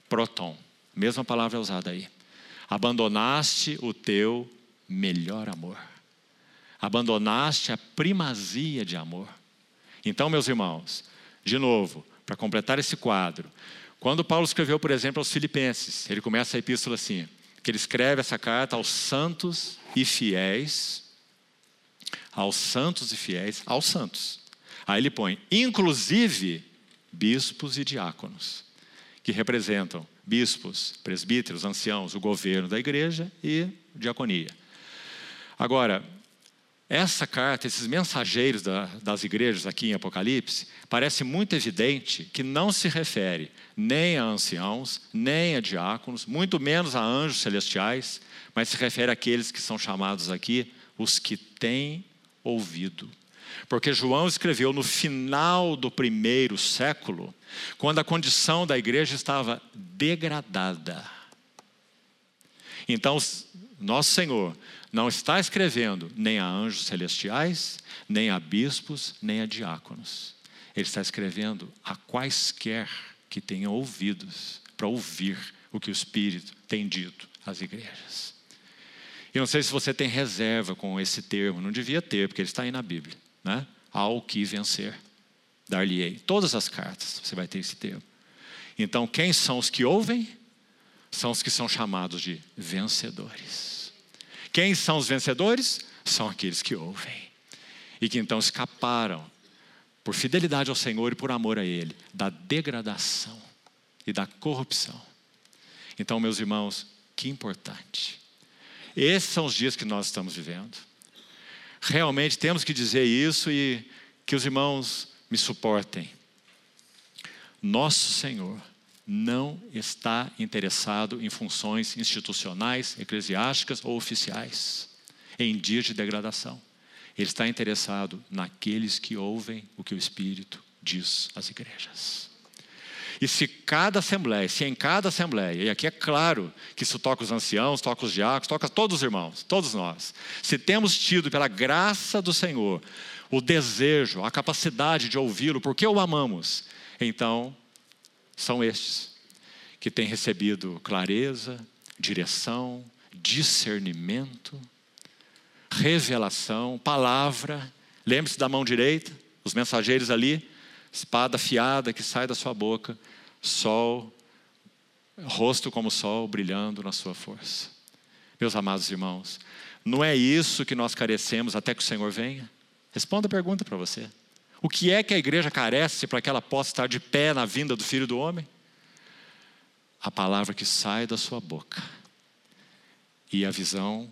Proton, mesma palavra usada aí. Abandonaste o teu melhor amor abandonaste a primazia de amor. Então, meus irmãos, de novo, para completar esse quadro, quando Paulo escreveu, por exemplo, aos Filipenses, ele começa a epístola assim, que ele escreve essa carta aos santos e fiéis, aos santos e fiéis, aos santos. Aí ele põe, inclusive, bispos e diáconos, que representam bispos, presbíteros, anciãos, o governo da igreja e diaconia. Agora, essa carta, esses mensageiros da, das igrejas aqui em Apocalipse, parece muito evidente que não se refere nem a anciãos, nem a diáconos, muito menos a anjos celestiais, mas se refere àqueles que são chamados aqui os que têm ouvido. Porque João escreveu no final do primeiro século, quando a condição da igreja estava degradada. Então, nosso Senhor não está escrevendo nem a anjos celestiais, nem a bispos, nem a diáconos. Ele está escrevendo a quaisquer que tenham ouvidos para ouvir o que o Espírito tem dito às igrejas. Eu não sei se você tem reserva com esse termo, não devia ter, porque ele está aí na Bíblia. Né? Ao que vencer, dar-lhe-ei. Todas as cartas você vai ter esse termo. Então, quem são os que ouvem? São os que são chamados de vencedores. Quem são os vencedores? São aqueles que ouvem. e que então escaparam, por fidelidade ao Senhor e por amor a Ele, da degradação e da corrupção. Então, meus irmãos, que importante. Esses são os dias que nós estamos vivendo. Realmente temos que dizer isso e que os irmãos me suportem. Nosso Senhor não está interessado em funções institucionais, eclesiásticas ou oficiais, em dias de degradação. Ele está interessado naqueles que ouvem o que o Espírito diz às igrejas. E se cada assembleia, se em cada assembleia, e aqui é claro que isso toca os anciãos, toca os diáconos, toca todos os irmãos, todos nós, se temos tido pela graça do Senhor o desejo, a capacidade de ouvi-lo, porque o amamos, então são estes que têm recebido clareza, direção, discernimento, revelação, palavra. Lembre-se da mão direita, os mensageiros ali, espada afiada que sai da sua boca, sol, rosto como sol brilhando na sua força. Meus amados irmãos, não é isso que nós carecemos até que o Senhor venha? Responda a pergunta para você. O que é que a igreja carece para que ela possa estar de pé na vinda do Filho do Homem? A palavra que sai da sua boca e a visão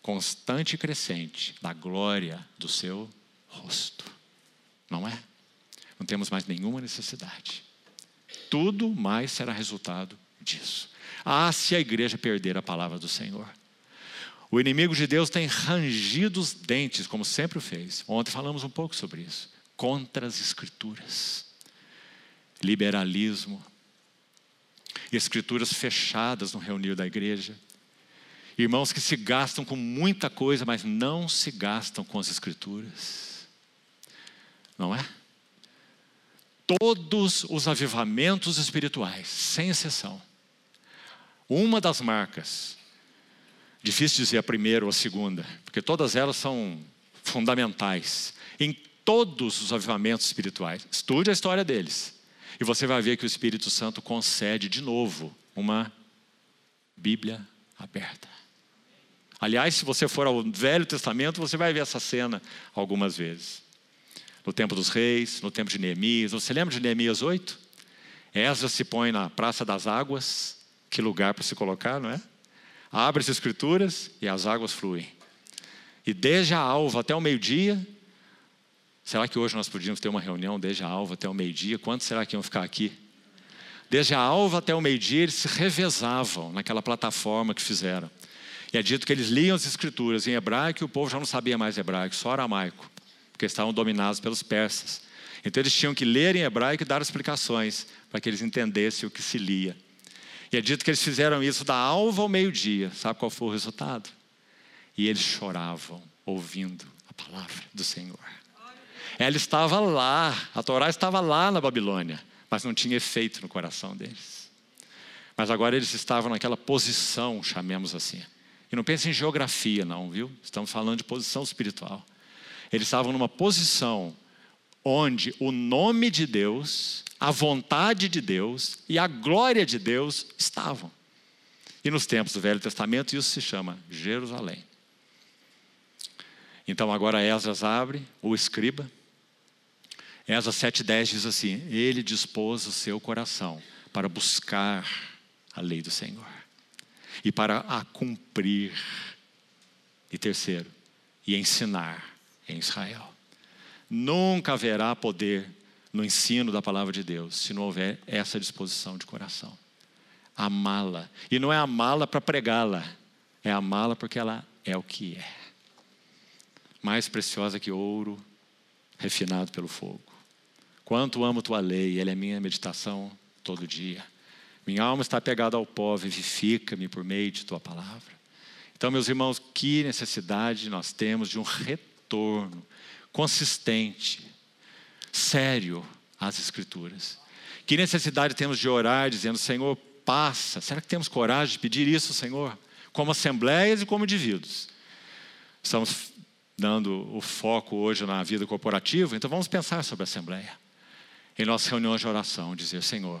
constante e crescente da glória do seu rosto. Não é? Não temos mais nenhuma necessidade. Tudo mais será resultado disso. Ah, se a igreja perder a palavra do Senhor. O inimigo de Deus tem rangido os dentes, como sempre o fez. Ontem falamos um pouco sobre isso contra as Escrituras. Liberalismo, escrituras fechadas no reunir da igreja. Irmãos que se gastam com muita coisa, mas não se gastam com as Escrituras. Não é? Todos os avivamentos espirituais, sem exceção. Uma das marcas, difícil dizer a primeira ou a segunda, porque todas elas são fundamentais. Em todos os avivamentos espirituais. Estude a história deles. E você vai ver que o Espírito Santo concede de novo uma Bíblia aberta. Aliás, se você for ao Velho Testamento, você vai ver essa cena algumas vezes. No tempo dos reis, no tempo de Neemias. Você lembra de Neemias 8? Esdras se põe na Praça das Águas. Que lugar para se colocar, não é? Abre as escrituras e as águas fluem. E desde a alva até o meio-dia, Será que hoje nós podíamos ter uma reunião desde a alva até o meio-dia? Quantos será que iam ficar aqui? Desde a alva até o meio-dia, eles se revezavam naquela plataforma que fizeram. E é dito que eles liam as escrituras em hebraico e o povo já não sabia mais hebraico, só aramaico, porque estavam dominados pelos persas. Então eles tinham que ler em hebraico e dar explicações para que eles entendessem o que se lia. E é dito que eles fizeram isso da alva ao meio-dia. Sabe qual foi o resultado? E eles choravam ouvindo a palavra do Senhor. Ela estava lá, a Torá estava lá na Babilônia, mas não tinha efeito no coração deles. Mas agora eles estavam naquela posição, chamemos assim. E não pense em geografia, não, viu? Estamos falando de posição espiritual. Eles estavam numa posição onde o nome de Deus, a vontade de Deus e a glória de Deus estavam. E nos tempos do Velho Testamento isso se chama Jerusalém. Então agora Esdras abre o escriba Esa 7,10 diz assim: Ele dispôs o seu coração para buscar a lei do Senhor e para a cumprir. E terceiro, e ensinar em Israel. Nunca haverá poder no ensino da palavra de Deus se não houver essa disposição de coração. Amá-la. E não é amá-la para pregá-la, é amá-la porque ela é o que é. Mais preciosa que ouro refinado pelo fogo. Quanto amo tua lei, ela é minha meditação todo dia. Minha alma está pegada ao pó, vivifica-me por meio de tua palavra. Então, meus irmãos, que necessidade nós temos de um retorno consistente, sério às Escrituras. Que necessidade temos de orar dizendo, Senhor, passa. Será que temos coragem de pedir isso, Senhor? Como assembleias e como indivíduos. Estamos dando o foco hoje na vida corporativa, então vamos pensar sobre a assembleia em nossas reuniões de oração, dizer: Senhor,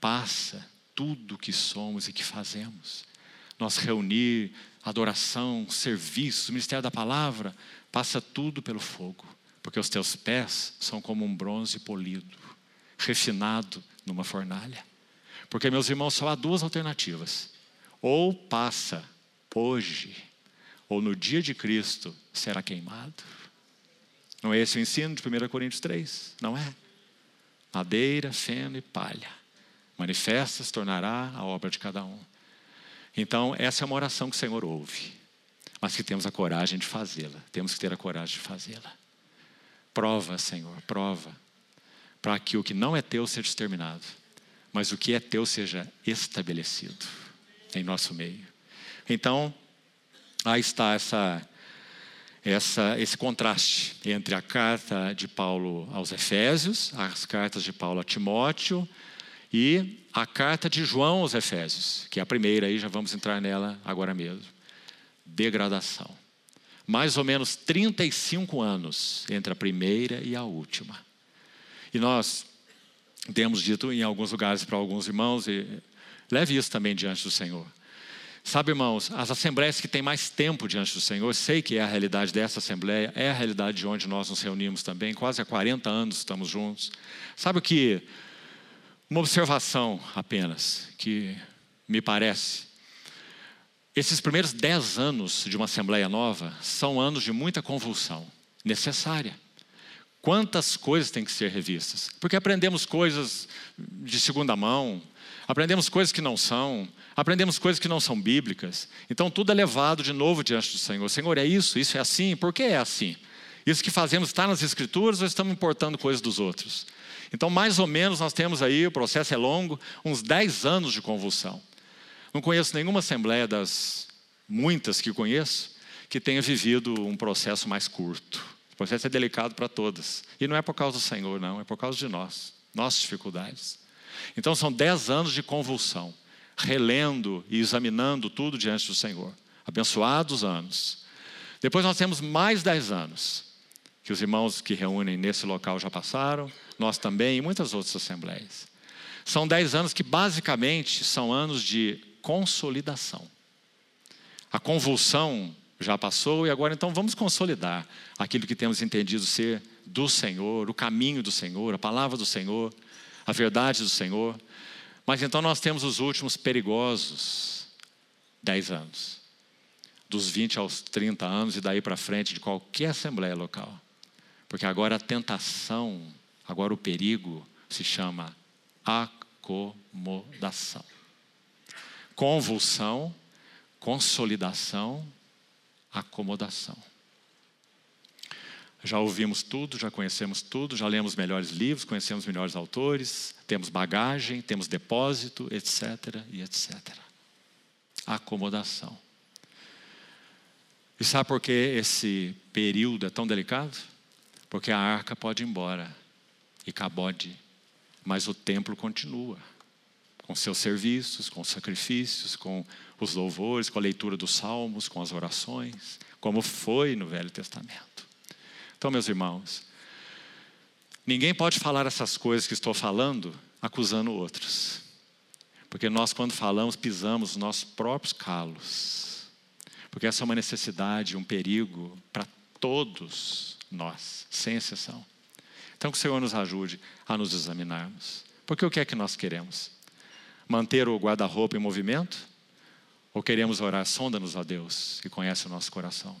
passa tudo o que somos e que fazemos. nós reunir adoração, serviço, ministério da palavra, passa tudo pelo fogo, porque os teus pés são como um bronze polido, refinado numa fornalha. Porque, meus irmãos, só há duas alternativas: ou passa hoje, ou no dia de Cristo será queimado. Não é esse o ensino de 1 Coríntios 3? Não é? Madeira, feno e palha. Manifesta se tornará a obra de cada um. Então, essa é uma oração que o Senhor ouve, mas que temos a coragem de fazê-la. Temos que ter a coragem de fazê-la. Prova, Senhor, prova, para que o que não é teu seja exterminado, mas o que é teu seja estabelecido em nosso meio. Então, aí está essa, essa, esse contraste entre a carta de Paulo aos Efésios, as cartas de Paulo a Timóteo e a carta de João aos Efésios, que é a primeira, aí já vamos entrar nela agora mesmo. Degradação. Mais ou menos 35 anos entre a primeira e a última. E nós temos dito em alguns lugares para alguns irmãos, e leve isso também diante do Senhor. Sabe, irmãos, as assembleias que têm mais tempo diante do Senhor, sei que é a realidade dessa assembleia, é a realidade de onde nós nos reunimos também, quase há 40 anos estamos juntos. Sabe o que uma observação apenas, que me parece. Esses primeiros dez anos de uma Assembleia Nova são anos de muita convulsão, necessária. Quantas coisas têm que ser revistas? Porque aprendemos coisas de segunda mão, aprendemos coisas que não são, aprendemos coisas que não são bíblicas. Então tudo é levado de novo diante do Senhor. Senhor, é isso? Isso é assim? Por que é assim? Isso que fazemos está nas Escrituras ou estamos importando coisas dos outros? Então, mais ou menos, nós temos aí, o processo é longo, uns 10 anos de convulsão. Não conheço nenhuma assembleia das muitas que conheço que tenha vivido um processo mais curto. O processo é delicado para todas. E não é por causa do Senhor, não, é por causa de nós, nossas dificuldades. Então, são 10 anos de convulsão, relendo e examinando tudo diante do Senhor. Abençoados anos. Depois nós temos mais 10 anos, que os irmãos que reúnem nesse local já passaram, nós também e muitas outras assembleias. São dez anos que basicamente são anos de consolidação. A convulsão já passou e agora então vamos consolidar aquilo que temos entendido ser do Senhor, o caminho do Senhor, a palavra do Senhor, a verdade do Senhor. Mas então nós temos os últimos perigosos dez anos, dos 20 aos 30 anos e daí para frente de qualquer assembleia local. Porque agora a tentação Agora o perigo se chama acomodação. Convulsão, consolidação, acomodação. Já ouvimos tudo, já conhecemos tudo, já lemos melhores livros, conhecemos melhores autores, temos bagagem, temos depósito, etc. e etc. Acomodação. E sabe por que esse período é tão delicado? Porque a arca pode ir embora e Cabode, mas o templo continua com seus serviços, com os sacrifícios, com os louvores, com a leitura dos salmos, com as orações, como foi no Velho Testamento. Então, meus irmãos, ninguém pode falar essas coisas que estou falando acusando outros. Porque nós, quando falamos, pisamos os nossos próprios calos. Porque essa é uma necessidade, um perigo para todos nós, sem exceção. Então, que o Senhor nos ajude a nos examinarmos. Porque o que é que nós queremos? Manter o guarda-roupa em movimento? Ou queremos orar? Sonda-nos a Deus, que conhece o nosso coração.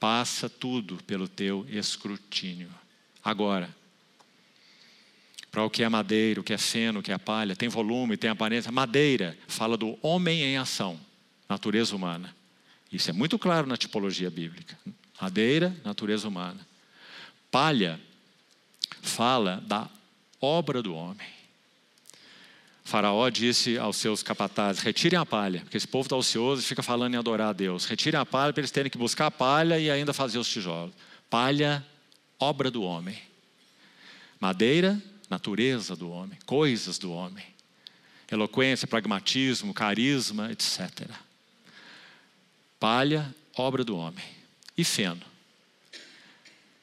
Passa tudo pelo teu escrutínio. Agora, para o que é madeira, o que é feno, o que é palha, tem volume, tem aparência. Madeira fala do homem em ação, natureza humana. Isso é muito claro na tipologia bíblica. Madeira, natureza humana. Palha fala da obra do homem. Faraó disse aos seus capatazes: retirem a palha, porque esse povo está ocioso e fica falando em adorar a Deus. Retirem a palha para eles terem que buscar a palha e ainda fazer os tijolos. Palha, obra do homem. Madeira, natureza do homem, coisas do homem. Eloquência, pragmatismo, carisma, etc. Palha, obra do homem. E feno,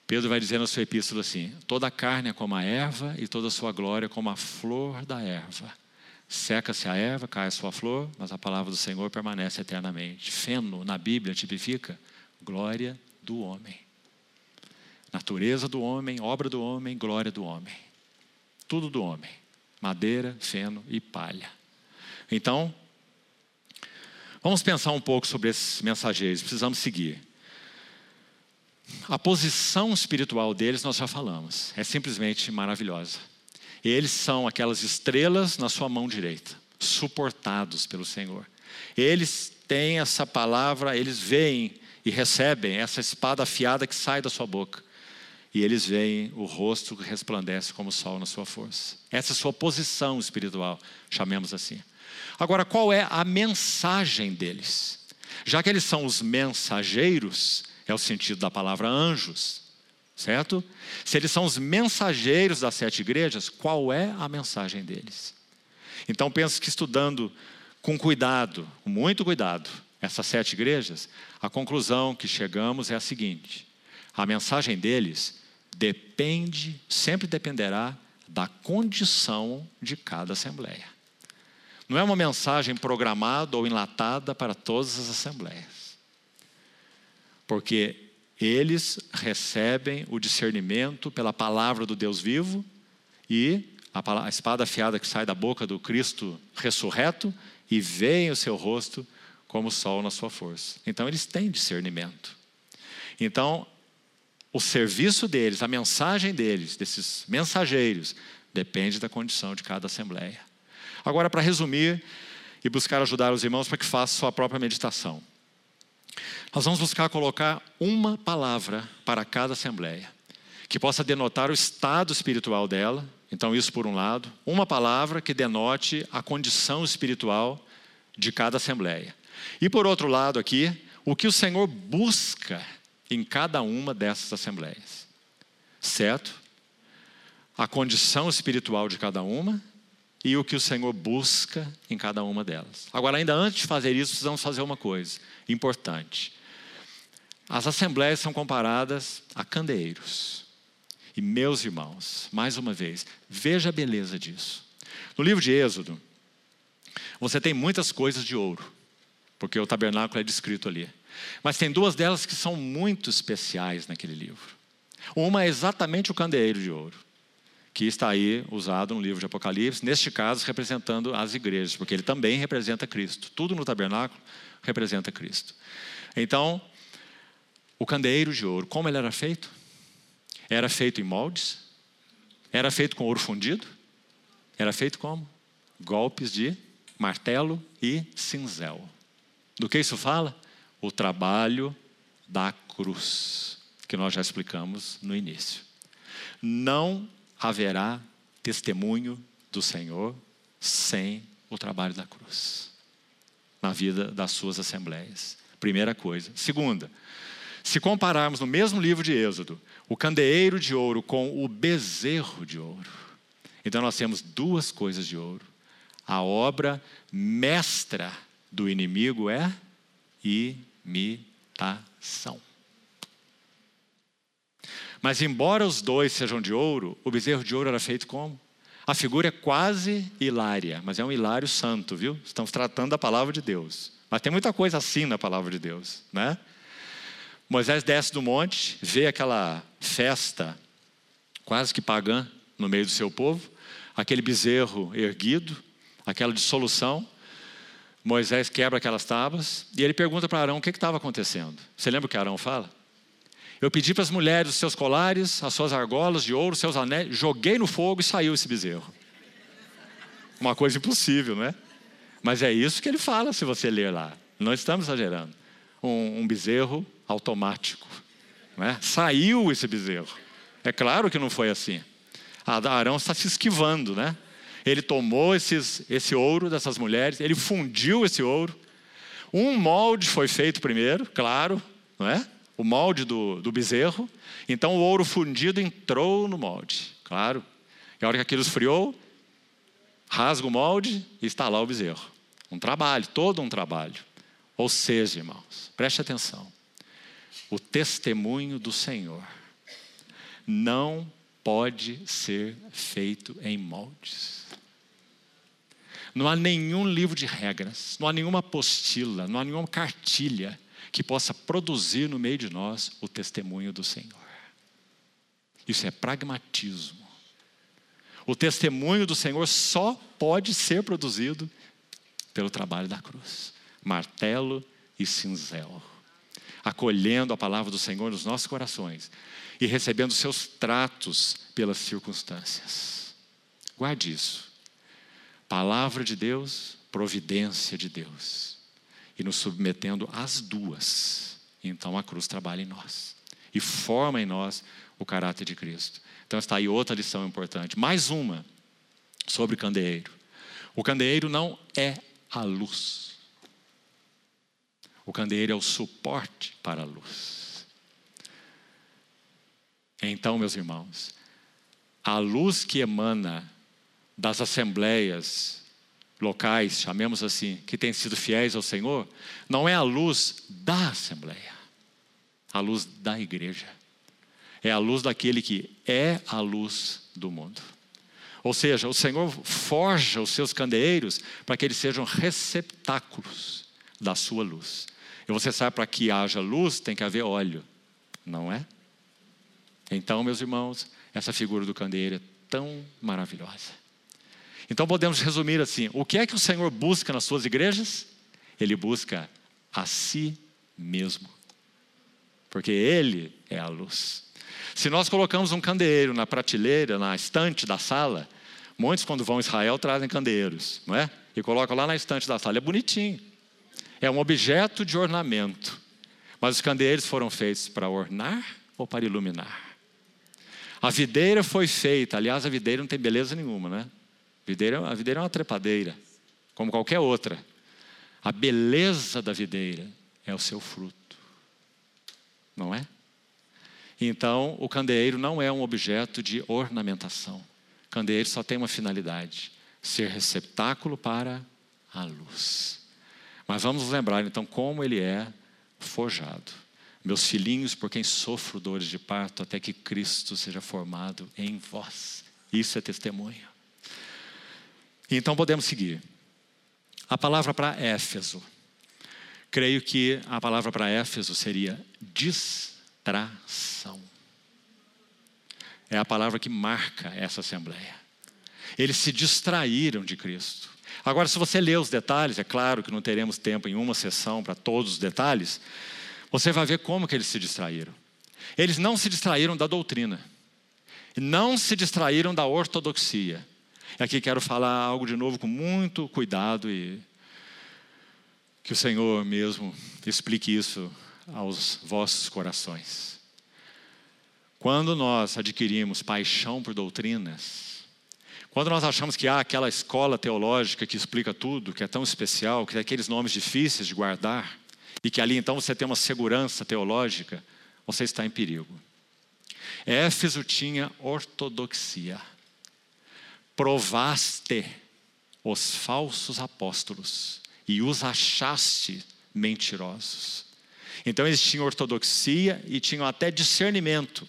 Pedro vai dizer na sua epístola assim: toda a carne é como a erva e toda a sua glória como a flor da erva. Seca-se a erva, cai a sua flor, mas a palavra do Senhor permanece eternamente. Feno, na Bíblia, tipifica glória do homem. Natureza do homem, obra do homem, glória do homem. Tudo do homem. Madeira, feno e palha. Então, vamos pensar um pouco sobre esses mensageiros, precisamos seguir. A posição espiritual deles nós já falamos, é simplesmente maravilhosa. Eles são aquelas estrelas na sua mão direita, suportados pelo Senhor. Eles têm essa palavra, eles veem e recebem essa espada afiada que sai da sua boca. E eles veem o rosto que resplandece como o sol na sua força. Essa é a sua posição espiritual, chamemos assim. Agora, qual é a mensagem deles? Já que eles são os mensageiros, é o sentido da palavra anjos, certo? Se eles são os mensageiros das sete igrejas, qual é a mensagem deles? Então, penso que estudando com cuidado, com muito cuidado, essas sete igrejas, a conclusão que chegamos é a seguinte: a mensagem deles depende, sempre dependerá da condição de cada assembleia. Não é uma mensagem programada ou enlatada para todas as assembleias. Porque eles recebem o discernimento pela palavra do Deus vivo e a espada afiada que sai da boca do Cristo ressurreto e veem o seu rosto como o sol na sua força. Então eles têm discernimento. Então, o serviço deles, a mensagem deles, desses mensageiros, depende da condição de cada assembleia. Agora, para resumir e buscar ajudar os irmãos para que façam sua própria meditação. Nós vamos buscar colocar uma palavra para cada assembleia, que possa denotar o estado espiritual dela. Então, isso por um lado. Uma palavra que denote a condição espiritual de cada assembleia. E por outro lado, aqui, o que o Senhor busca em cada uma dessas assembleias. Certo? A condição espiritual de cada uma e o que o Senhor busca em cada uma delas. Agora, ainda antes de fazer isso, precisamos fazer uma coisa importante. As assembleias são comparadas a candeeiros. E, meus irmãos, mais uma vez, veja a beleza disso. No livro de Êxodo, você tem muitas coisas de ouro porque o tabernáculo é descrito ali. Mas tem duas delas que são muito especiais naquele livro. Uma é exatamente o candeeiro de ouro, que está aí usado no livro de Apocalipse, neste caso representando as igrejas, porque ele também representa Cristo. Tudo no tabernáculo representa Cristo. Então, o candeeiro de ouro, como ele era feito? Era feito em moldes? Era feito com ouro fundido? Era feito como? Golpes de martelo e cinzel. Do que isso fala? O trabalho da cruz, que nós já explicamos no início. Não haverá testemunho do Senhor sem o trabalho da cruz na vida das suas assembleias. Primeira coisa. Segunda, se compararmos no mesmo livro de Êxodo o candeeiro de ouro com o bezerro de ouro, então nós temos duas coisas de ouro: a obra mestra do inimigo é imitação. Mas, embora os dois sejam de ouro, o bezerro de ouro era feito como? A figura é quase hilária, mas é um hilário santo, viu? Estamos tratando da palavra de Deus. Mas tem muita coisa assim na palavra de Deus, né? Moisés desce do monte, vê aquela festa quase que pagã no meio do seu povo, aquele bezerro erguido, aquela dissolução. Moisés quebra aquelas tábuas e ele pergunta para Arão o que estava acontecendo. Você lembra o que Arão fala? Eu pedi para as mulheres os seus colares, as suas argolas de ouro, os seus anéis, joguei no fogo e saiu esse bezerro. Uma coisa impossível, não é? Mas é isso que ele fala se você ler lá. Não estamos exagerando. Um, um bezerro automático. É? Saiu esse bezerro. É claro que não foi assim. Arão está se esquivando, né? ele tomou esses, esse ouro dessas mulheres, ele fundiu esse ouro. Um molde foi feito primeiro, claro, não é? O molde do, do bezerro. Então o ouro fundido entrou no molde, claro. E a hora que aquilo esfriou, rasga o molde e está lá o bezerro. Um trabalho, todo um trabalho. Ou seja, irmãos, preste atenção. O testemunho do Senhor não pode ser feito em moldes. Não há nenhum livro de regras, não há nenhuma apostila, não há nenhuma cartilha que possa produzir no meio de nós o testemunho do Senhor. Isso é pragmatismo. O testemunho do Senhor só pode ser produzido pelo trabalho da cruz martelo e cinzel acolhendo a palavra do Senhor nos nossos corações e recebendo seus tratos pelas circunstâncias. Guarde isso. Palavra de Deus, providência de Deus. E nos submetendo às duas. Então a cruz trabalha em nós e forma em nós o caráter de Cristo. Então está aí outra lição importante. Mais uma sobre candeeiro. O candeeiro não é a luz. O candeeiro é o suporte para a luz. Então, meus irmãos, a luz que emana das assembleias locais, chamemos assim, que têm sido fiéis ao Senhor, não é a luz da assembleia, a luz da igreja. É a luz daquele que é a luz do mundo. Ou seja, o Senhor forja os seus candeeiros para que eles sejam receptáculos da sua luz. E você sabe, para que haja luz, tem que haver óleo, não é? Então, meus irmãos, essa figura do candeeiro é tão maravilhosa. Então, podemos resumir assim: o que é que o Senhor busca nas suas igrejas? Ele busca a si mesmo, porque Ele é a luz. Se nós colocamos um candeeiro na prateleira, na estante da sala, muitos, quando vão a Israel, trazem candeeiros, não é? E colocam lá na estante da sala, é bonitinho é um objeto de ornamento. Mas os candeeiros foram feitos para ornar ou para iluminar? A videira foi feita, aliás, a videira não tem beleza nenhuma, né? A videira, a videira é uma trepadeira, como qualquer outra. A beleza da videira é o seu fruto, não é? Então, o candeeiro não é um objeto de ornamentação. O candeeiro só tem uma finalidade: ser receptáculo para a luz. Mas vamos lembrar então como ele é forjado. Meus filhinhos, por quem sofro dores de parto, até que Cristo seja formado em vós. Isso é testemunho. Então podemos seguir. A palavra para Éfeso. Creio que a palavra para Éfeso seria distração. É a palavra que marca essa assembleia. Eles se distraíram de Cristo. Agora, se você ler os detalhes, é claro que não teremos tempo em uma sessão para todos os detalhes, você vai ver como que eles se distraíram. Eles não se distraíram da doutrina, não se distraíram da ortodoxia. Aqui quero falar algo de novo com muito cuidado e que o Senhor mesmo explique isso aos vossos corações. Quando nós adquirimos paixão por doutrinas, quando nós achamos que há aquela escola teológica que explica tudo, que é tão especial, que tem aqueles nomes difíceis de guardar, e que ali então você tem uma segurança teológica, você está em perigo. Éfeso tinha ortodoxia. Provaste os falsos apóstolos e os achaste mentirosos. Então eles tinham ortodoxia e tinham até discernimento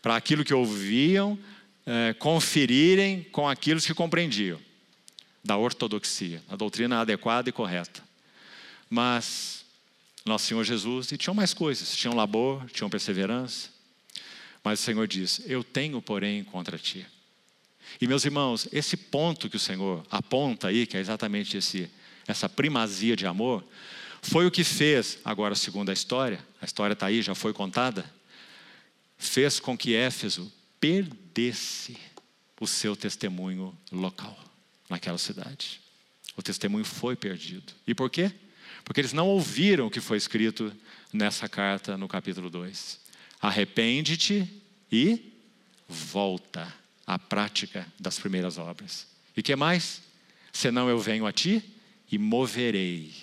para aquilo que ouviam, é, conferirem com aquilo que compreendiam da ortodoxia, a doutrina adequada e correta. Mas nosso Senhor Jesus, e tinham mais coisas, tinham labor, tinham perseverança. Mas o Senhor diz: Eu tenho, porém, contra ti. E meus irmãos, esse ponto que o Senhor aponta aí, que é exatamente esse, essa primazia de amor, foi o que fez, agora segundo a história, a história está aí, já foi contada, fez com que Éfeso perdesse o seu testemunho local, naquela cidade. O testemunho foi perdido. E por quê? Porque eles não ouviram o que foi escrito nessa carta no capítulo 2. Arrepende-te e volta à prática das primeiras obras. E que mais? Senão eu venho a ti e moverei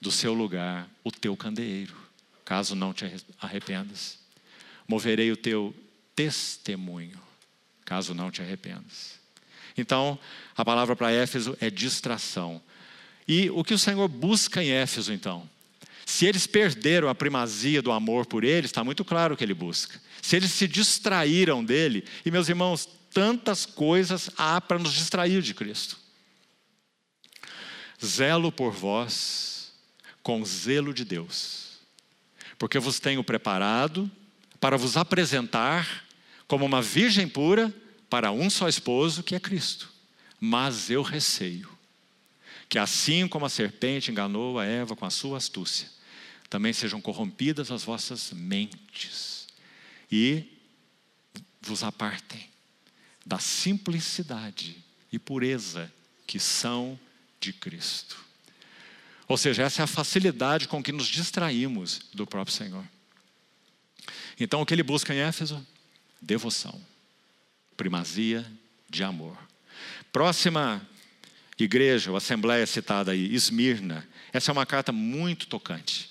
do seu lugar o teu candeeiro, caso não te arrependas. Moverei o teu testemunho, caso não te arrependas. Então, a palavra para Éfeso é distração. E o que o Senhor busca em Éfeso, então? Se eles perderam a primazia do amor por ele, está muito claro o que ele busca. Se eles se distraíram dele, e meus irmãos, tantas coisas há para nos distrair de Cristo. Zelo por vós com zelo de Deus, porque vos tenho preparado para vos apresentar como uma virgem pura para um só esposo, que é Cristo. Mas eu receio que, assim como a serpente enganou a Eva com a sua astúcia, também sejam corrompidas as vossas mentes e vos apartem da simplicidade e pureza que são de Cristo. Ou seja, essa é a facilidade com que nos distraímos do próprio Senhor. Então, o que ele busca em Éfeso? Devoção, primazia de amor. Próxima igreja ou assembleia citada aí, Esmirna. Essa é uma carta muito tocante.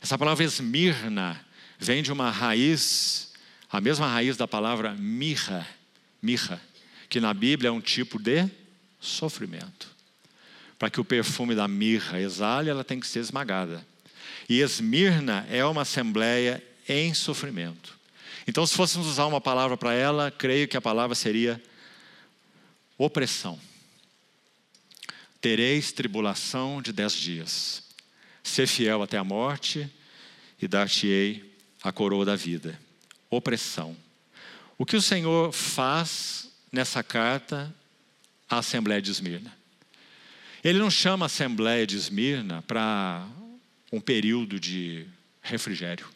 Essa palavra Esmirna vem de uma raiz, a mesma raiz da palavra mirra, mirra, que na Bíblia é um tipo de sofrimento. Para que o perfume da mirra exale, ela tem que ser esmagada. E Esmirna é uma assembleia em sofrimento. Então, se fôssemos usar uma palavra para ela, creio que a palavra seria opressão. Tereis tribulação de dez dias. Ser fiel até a morte e dar-te-ei a coroa da vida. Opressão. O que o Senhor faz nessa carta à Assembleia de Esmirna? Ele não chama a Assembleia de Esmirna para um período de refrigério.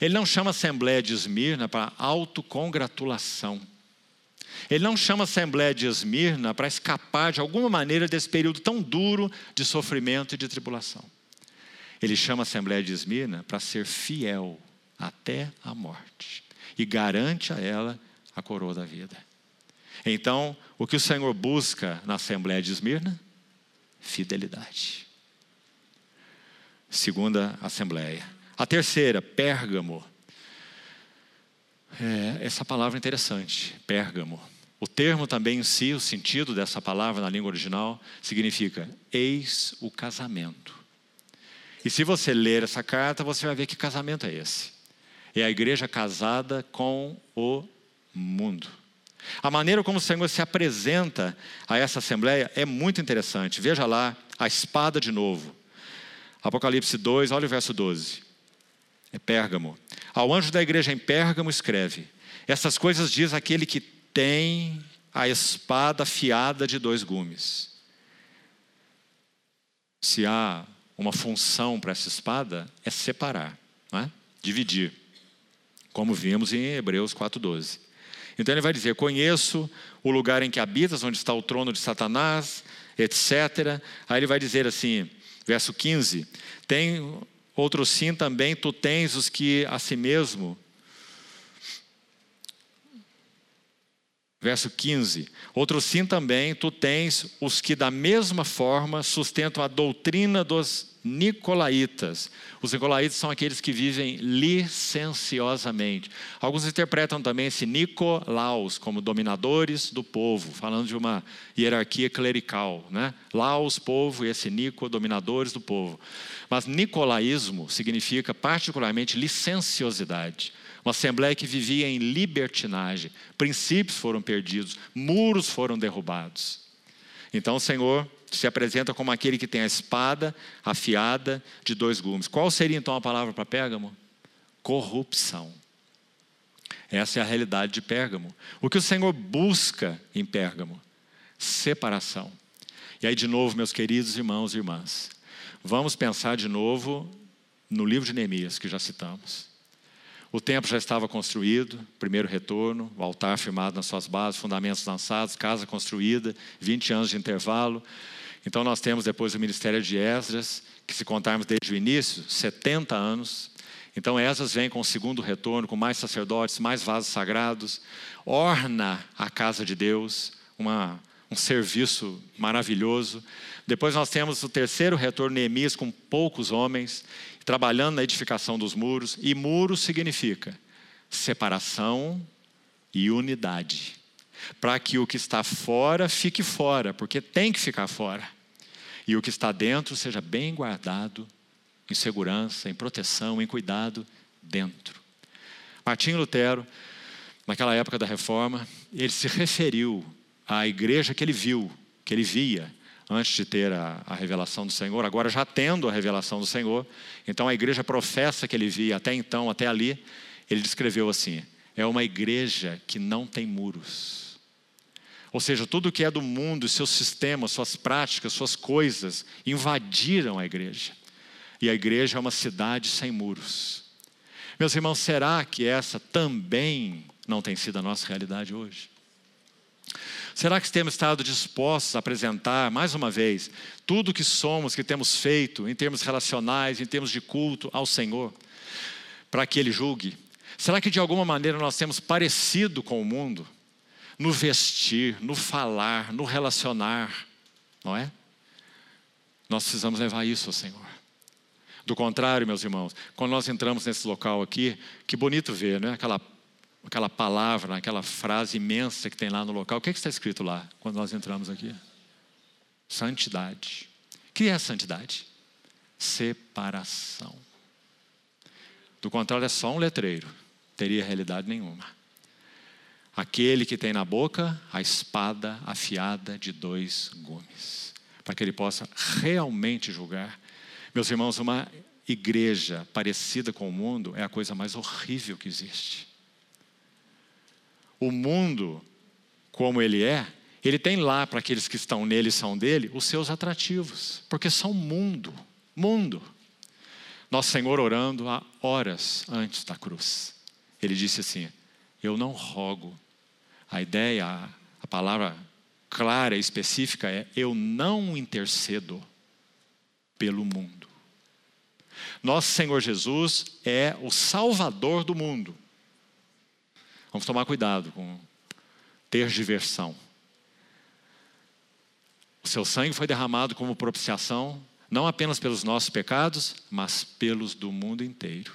Ele não chama a Assembleia de Esmirna para autocongratulação. Ele não chama a Assembleia de Esmirna para escapar de alguma maneira desse período tão duro de sofrimento e de tribulação. Ele chama a Assembleia de Esmirna para ser fiel até a morte e garante a ela a coroa da vida. Então, o que o Senhor busca na Assembleia de Esmirna? Fidelidade. Segunda Assembleia. A terceira, Pérgamo. É, essa palavra é interessante, Pérgamo. O termo também em si, o sentido dessa palavra na língua original, significa eis o casamento. E se você ler essa carta, você vai ver que casamento é esse. É a igreja casada com o mundo. A maneira como o Senhor se apresenta a essa assembleia é muito interessante. Veja lá a espada de novo. Apocalipse 2, olha o verso 12. É Pérgamo. Ao anjo da igreja em Pérgamo escreve: Essas coisas diz aquele que tem a espada afiada de dois gumes. Se há uma função para essa espada, é separar, é? dividir, como vimos em Hebreus 4,12. Então ele vai dizer: Conheço o lugar em que habitas, onde está o trono de Satanás, etc. Aí ele vai dizer assim, verso 15: Tem outro sim também, tu tens os que a si mesmo Verso 15: Outro sim também, tu tens os que da mesma forma sustentam a doutrina dos nicolaítas. Os nicolaítas são aqueles que vivem licenciosamente. Alguns interpretam também esse Nicolaus como dominadores do povo, falando de uma hierarquia clerical. Né? Laos, povo, e esse Nico, dominadores do povo. Mas nicolaísmo significa particularmente licenciosidade uma assembleia que vivia em libertinagem, princípios foram perdidos, muros foram derrubados. Então o Senhor se apresenta como aquele que tem a espada afiada de dois gumes. Qual seria então a palavra para Pérgamo? Corrupção. Essa é a realidade de Pérgamo. O que o Senhor busca em Pérgamo? Separação. E aí, de novo, meus queridos irmãos e irmãs, vamos pensar de novo no livro de Neemias, que já citamos. O templo já estava construído, primeiro retorno, o altar firmado nas suas bases, fundamentos lançados, casa construída, 20 anos de intervalo. Então nós temos depois o ministério de Esdras, que se contarmos desde o início, 70 anos. Então Esdras vem com o segundo retorno, com mais sacerdotes, mais vasos sagrados, orna a casa de Deus, uma, um serviço maravilhoso. Depois nós temos o terceiro retorno, Neemias, com poucos homens, trabalhando na edificação dos muros. E muro significa separação e unidade. Para que o que está fora fique fora, porque tem que ficar fora. E o que está dentro seja bem guardado, em segurança, em proteção, em cuidado dentro. Martinho Lutero, naquela época da reforma, ele se referiu à igreja que ele viu, que ele via, antes de ter a, a, revelação do Senhor, agora já tendo a revelação do Senhor. Então a igreja professa que ele via até então, até ali, ele descreveu assim: é uma igreja que não tem muros. Ou seja, tudo que é do mundo, seus sistemas, suas práticas, suas coisas, invadiram a igreja. E a igreja é uma cidade sem muros. Meus irmãos, será que essa também não tem sido a nossa realidade hoje? Será que temos estado dispostos a apresentar, mais uma vez, tudo o que somos, que temos feito, em termos relacionais, em termos de culto ao Senhor, para que Ele julgue? Será que de alguma maneira nós temos parecido com o mundo? No vestir, no falar, no relacionar, não é? Nós precisamos levar isso ao Senhor. Do contrário, meus irmãos, quando nós entramos nesse local aqui, que bonito ver, né? Aquela aquela palavra, aquela frase imensa que tem lá no local. O que, é que está escrito lá quando nós entramos aqui? Santidade. O que é santidade? Separação. Do contrário, é só um letreiro, teria realidade nenhuma. Aquele que tem na boca a espada afiada de dois gumes, para que ele possa realmente julgar. Meus irmãos, uma igreja parecida com o mundo é a coisa mais horrível que existe o mundo como ele é, ele tem lá para aqueles que estão nele e são dele os seus atrativos, porque são mundo, mundo. Nosso Senhor orando há horas antes da cruz. Ele disse assim: Eu não rogo. A ideia, a palavra clara e específica é: Eu não intercedo pelo mundo. Nosso Senhor Jesus é o Salvador do mundo. Vamos tomar cuidado com ter diversão. O seu sangue foi derramado como propiciação, não apenas pelos nossos pecados, mas pelos do mundo inteiro.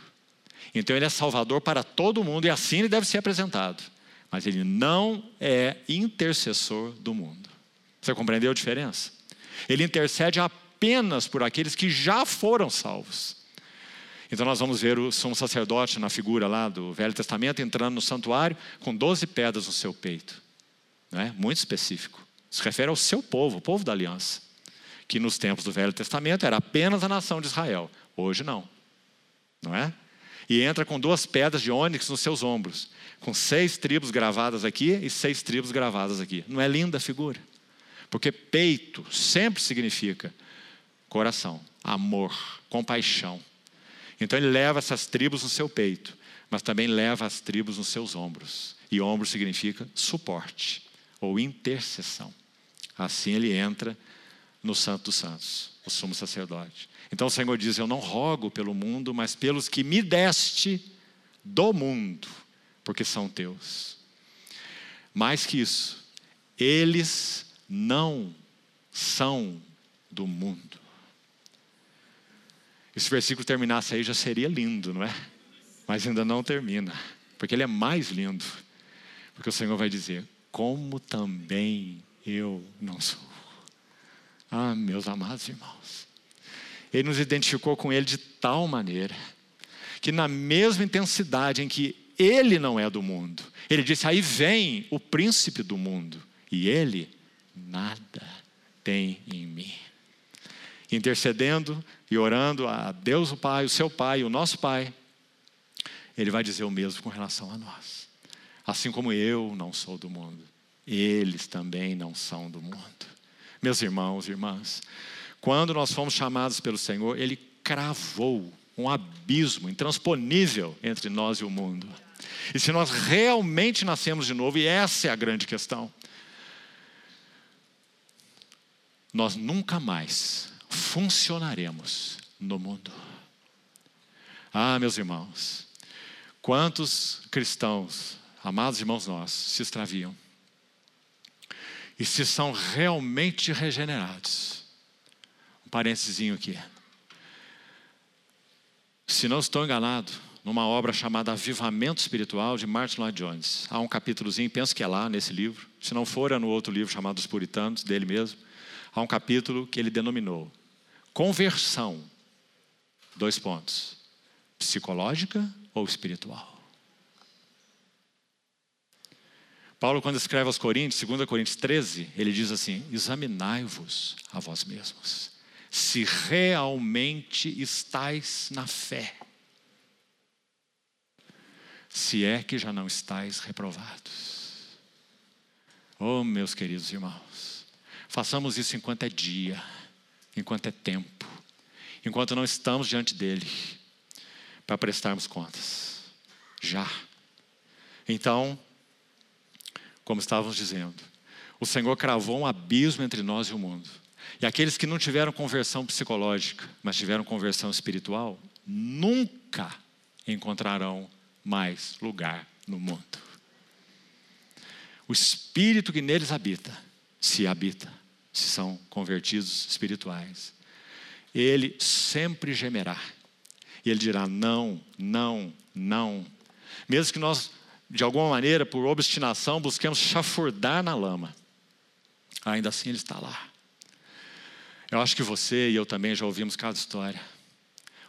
Então ele é salvador para todo mundo e assim ele deve ser apresentado. Mas ele não é intercessor do mundo. Você compreendeu a diferença? Ele intercede apenas por aqueles que já foram salvos. Então nós vamos ver o sumo sacerdote na figura lá do Velho Testamento entrando no santuário com 12 pedras no seu peito. Não é? Muito específico. Se refere ao seu povo, o povo da aliança. Que nos tempos do Velho Testamento era apenas a nação de Israel. Hoje não. Não é? E entra com duas pedras de ônix nos seus ombros. Com seis tribos gravadas aqui e seis tribos gravadas aqui. Não é linda a figura? Porque peito sempre significa coração, amor, compaixão. Então ele leva essas tribos no seu peito, mas também leva as tribos nos seus ombros. E ombro significa suporte ou intercessão. Assim ele entra no Santo dos Santos, o sumo sacerdote. Então o Senhor diz: Eu não rogo pelo mundo, mas pelos que me deste do mundo, porque são teus. Mais que isso, eles não são do mundo. E se o versículo terminasse aí já seria lindo, não é? Mas ainda não termina, porque ele é mais lindo. Porque o Senhor vai dizer: Como também eu não sou. Ah, meus amados irmãos. Ele nos identificou com ele de tal maneira que, na mesma intensidade em que ele não é do mundo, ele disse: Aí vem o príncipe do mundo, e ele nada tem em mim intercedendo e orando a Deus o Pai, o seu Pai, o nosso Pai, Ele vai dizer o mesmo com relação a nós. Assim como eu não sou do mundo, eles também não são do mundo. Meus irmãos e irmãs, quando nós fomos chamados pelo Senhor, Ele cravou um abismo intransponível entre nós e o mundo. E se nós realmente nascemos de novo, e essa é a grande questão, nós nunca mais funcionaremos no mundo. Ah, meus irmãos, quantos cristãos, amados irmãos nossos, se extraviam e se são realmente regenerados. Um parênteses aqui. Se não estou enganado, numa obra chamada Avivamento Espiritual de Martin Lloyd Jones. Há um capítulozinho, penso que é lá nesse livro. Se não for, é no outro livro chamado Os Puritanos, dele mesmo. Há um capítulo que ele denominou Conversão, dois pontos: psicológica ou espiritual? Paulo, quando escreve aos Coríntios, 2 Coríntios 13, ele diz assim: examinai-vos a vós mesmos, se realmente estáis na fé, se é que já não estáis reprovados. Oh, meus queridos irmãos, façamos isso enquanto é dia, enquanto é tempo, enquanto não estamos diante dele, para prestarmos contas. Já. Então, como estávamos dizendo. O Senhor cravou um abismo entre nós e o mundo. E aqueles que não tiveram conversão psicológica, mas tiveram conversão espiritual, nunca encontrarão mais lugar no mundo. O espírito que neles habita, se habita, se são convertidos espirituais, ele sempre gemerá. E ele dirá: não, não, não. Mesmo que nós de alguma maneira, por obstinação, busquemos chafurdar na lama. Ainda assim ele está lá. Eu acho que você e eu também já ouvimos cada história.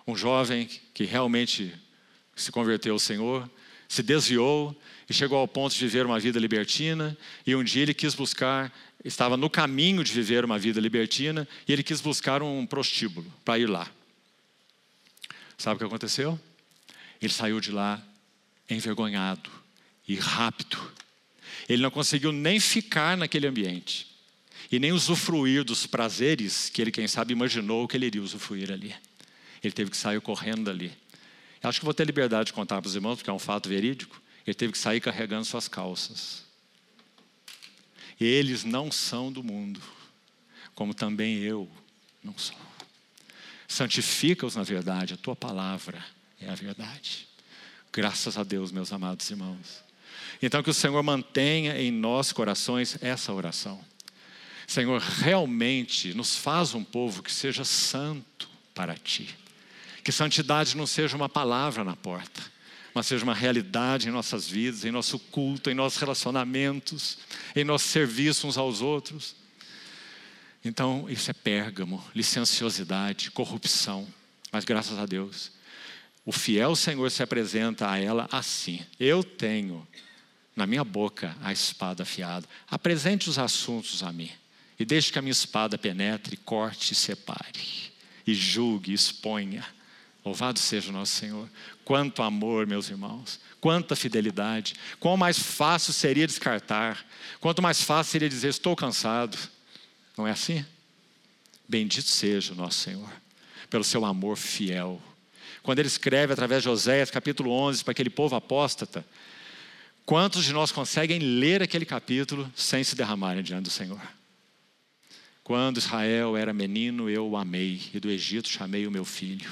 Um jovem que realmente se converteu ao Senhor, se desviou e chegou ao ponto de viver uma vida libertina, e um dia ele quis buscar, estava no caminho de viver uma vida libertina, e ele quis buscar um prostíbulo para ir lá. Sabe o que aconteceu? Ele saiu de lá envergonhado, e rápido. Ele não conseguiu nem ficar naquele ambiente e nem usufruir dos prazeres que ele, quem sabe, imaginou que ele iria usufruir ali. Ele teve que sair correndo dali. Acho que vou ter liberdade de contar para os irmãos, porque é um fato verídico. Ele teve que sair carregando suas calças. Eles não são do mundo, como também eu não sou. Santifica-os na verdade, a tua palavra é a verdade. Graças a Deus, meus amados irmãos. Então, que o Senhor mantenha em nossos corações essa oração. Senhor, realmente nos faz um povo que seja santo para ti. Que santidade não seja uma palavra na porta, mas seja uma realidade em nossas vidas, em nosso culto, em nossos relacionamentos, em nosso serviço uns aos outros. Então, isso é pérgamo, licenciosidade, corrupção. Mas graças a Deus, o fiel Senhor se apresenta a ela assim: Eu tenho na minha boca a espada afiada. Apresente os assuntos a mim e deixe que a minha espada penetre, corte e separe, e julgue, exponha. Louvado seja o nosso Senhor. Quanto amor, meus irmãos, quanta fidelidade. Quão mais fácil seria descartar, quanto mais fácil seria dizer: Estou cansado. Não é assim? Bendito seja o nosso Senhor, pelo seu amor fiel. Quando ele escreve através de Oséias, capítulo 11, para aquele povo apóstata, Quantos de nós conseguem ler aquele capítulo sem se derramarem diante do Senhor? Quando Israel era menino, eu o amei, e do Egito chamei o meu filho.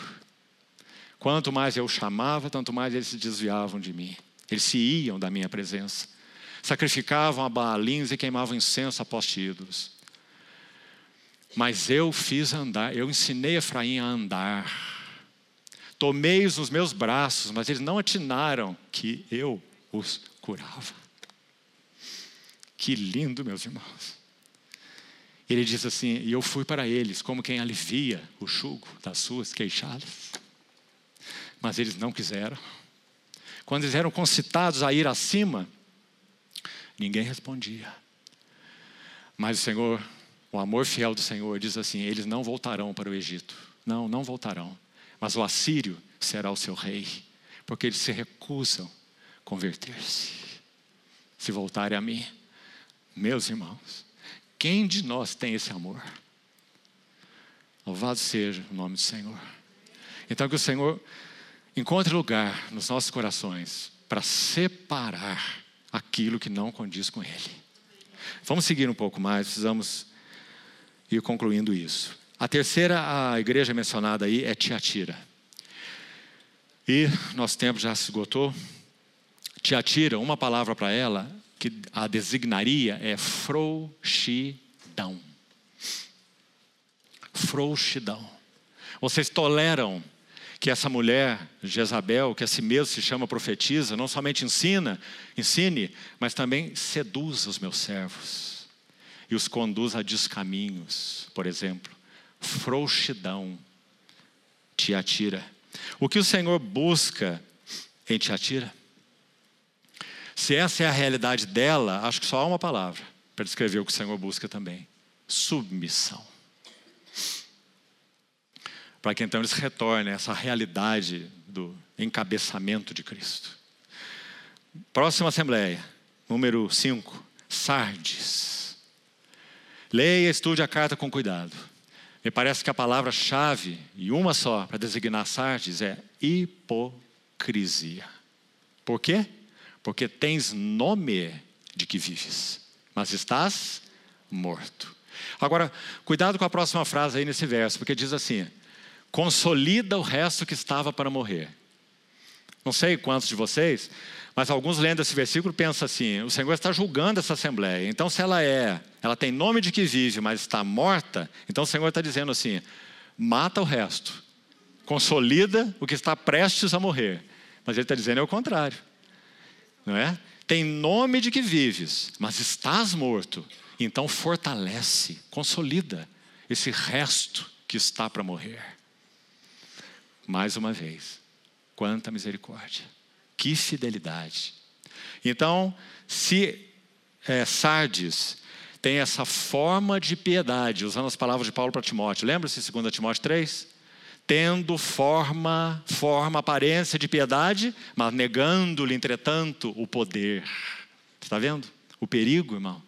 Quanto mais eu chamava, tanto mais eles se desviavam de mim. Eles se iam da minha presença. Sacrificavam a Baalins e queimavam incenso a poste ídolos. Mas eu fiz andar, eu ensinei Efraim a andar. Tomei-os nos meus braços, mas eles não atinaram que eu os curava. Que lindo, meus irmãos. Ele diz assim: E eu fui para eles como quem alivia o jugo das suas queixadas. Mas eles não quiseram. Quando eles eram concitados a ir acima, ninguém respondia. Mas o Senhor, o amor fiel do Senhor, diz assim: Eles não voltarão para o Egito. Não, não voltarão. Mas o assírio será o seu rei, porque eles se recusam converter-se, se voltarem a mim. Meus irmãos, quem de nós tem esse amor? Louvado seja o nome do Senhor. Então, que o Senhor encontre lugar nos nossos corações para separar aquilo que não condiz com Ele. Vamos seguir um pouco mais, precisamos ir concluindo isso. A terceira a igreja mencionada aí é Tiatira. E nosso tempo já se esgotou, Tiatira, uma palavra para ela que a designaria é frouxidão. Frouxidão. Vocês toleram que essa mulher, Jezabel, que a si mesmo se chama profetisa, não somente ensina, ensine, mas também seduz os meus servos e os conduz a descaminhos, por exemplo. Frouxidão, Tiatira. O que o Senhor busca em Tiatira? Se essa é a realidade dela, acho que só há uma palavra para descrever o que o Senhor busca também: submissão. Para que então eles retornem a essa realidade do encabeçamento de Cristo. Próxima assembleia, número 5, Sardes. Leia e estude a carta com cuidado. Me parece que a palavra-chave, e uma só, para designar Sardes, é hipocrisia. Por quê? Porque tens nome de que vives, mas estás morto. Agora, cuidado com a próxima frase aí nesse verso, porque diz assim: consolida o resto que estava para morrer. Não sei quantos de vocês, mas alguns lendo esse versículo pensam assim: o Senhor está julgando essa assembleia. Então, se ela é, ela tem nome de que vive, mas está morta, então o Senhor está dizendo assim: mata o resto, consolida o que está prestes a morrer. Mas ele está dizendo é o contrário, não é? Tem nome de que vives, mas estás morto. Então fortalece, consolida esse resto que está para morrer. Mais uma vez, Quanta misericórdia, que fidelidade. Então, se é, Sardes tem essa forma de piedade, usando as palavras de Paulo para Timóteo, lembra-se 2 Timóteo 3? Tendo forma, forma, aparência de piedade, mas negando-lhe, entretanto, o poder. Está vendo? O perigo, irmão.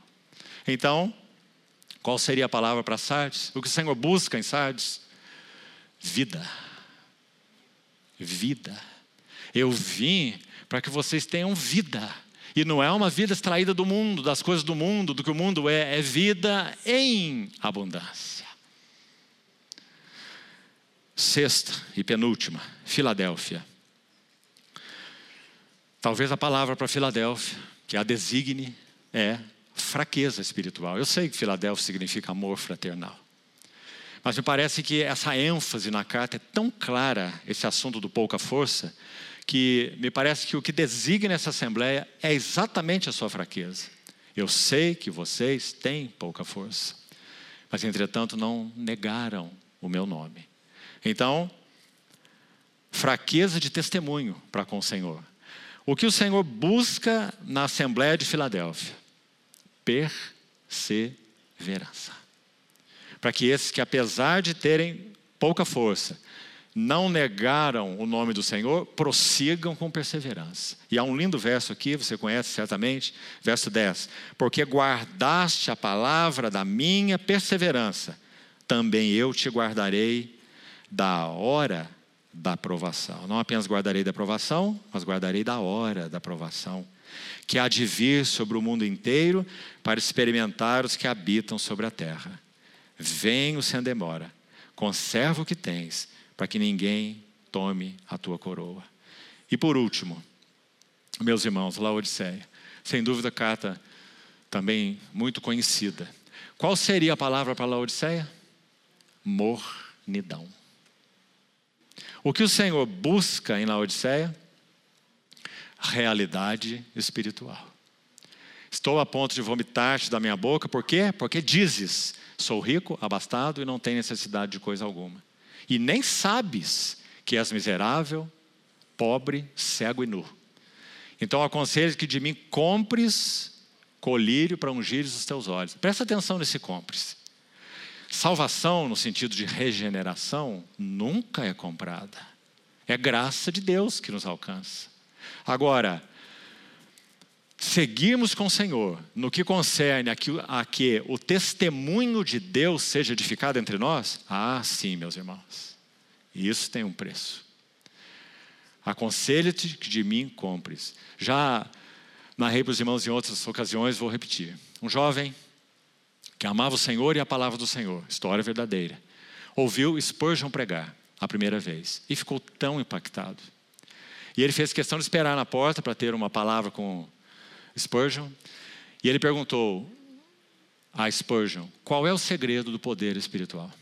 Então, qual seria a palavra para Sardes? O que o Senhor busca em Sardes? Vida vida. Eu vim para que vocês tenham vida. E não é uma vida extraída do mundo, das coisas do mundo, do que o mundo é, é vida em abundância. Sexta e penúltima, Filadélfia. Talvez a palavra para Filadélfia, que a designe, é fraqueza espiritual. Eu sei que Filadélfia significa amor fraternal. Mas me parece que essa ênfase na carta é tão clara, esse assunto do pouca força, que me parece que o que designa essa assembleia é exatamente a sua fraqueza. Eu sei que vocês têm pouca força, mas entretanto não negaram o meu nome. Então, fraqueza de testemunho para com o Senhor. O que o Senhor busca na Assembleia de Filadélfia? Perseverança para que esses que, apesar de terem pouca força, não negaram o nome do Senhor, prossigam com perseverança. E há um lindo verso aqui, você conhece certamente, verso 10: Porque guardaste a palavra da minha perseverança, também eu te guardarei da hora da aprovação. Não apenas guardarei da aprovação, mas guardarei da hora da aprovação, que há de vir sobre o mundo inteiro para experimentar os que habitam sobre a terra. Venho sem demora, conserva o que tens, para que ninguém tome a tua coroa. E por último, meus irmãos, Laodiceia, sem dúvida carta também muito conhecida. Qual seria a palavra para Laodiceia? Mornidão. O que o Senhor busca em Laodiceia? Realidade espiritual. Estou a ponto de vomitar-te da minha boca, por quê? Porque dizes: Sou rico, abastado e não tenho necessidade de coisa alguma. E nem sabes que és miserável, pobre, cego e nu. Então aconselho que de mim compres colírio para ungires os teus olhos. Presta atenção nesse compres. Salvação, no sentido de regeneração, nunca é comprada. É graça de Deus que nos alcança. Agora, seguirmos com o Senhor no que concerne a que, a que o testemunho de Deus seja edificado entre nós, ah, sim, meus irmãos, isso tem um preço. Aconselho-te que de mim compres. Já narrei para os irmãos em outras ocasiões, vou repetir. Um jovem que amava o Senhor e a palavra do Senhor, história verdadeira, ouviu Spurgeon pregar a primeira vez e ficou tão impactado. E ele fez questão de esperar na porta para ter uma palavra com Spurgeon, e ele perguntou a Spurgeon: qual é o segredo do poder espiritual?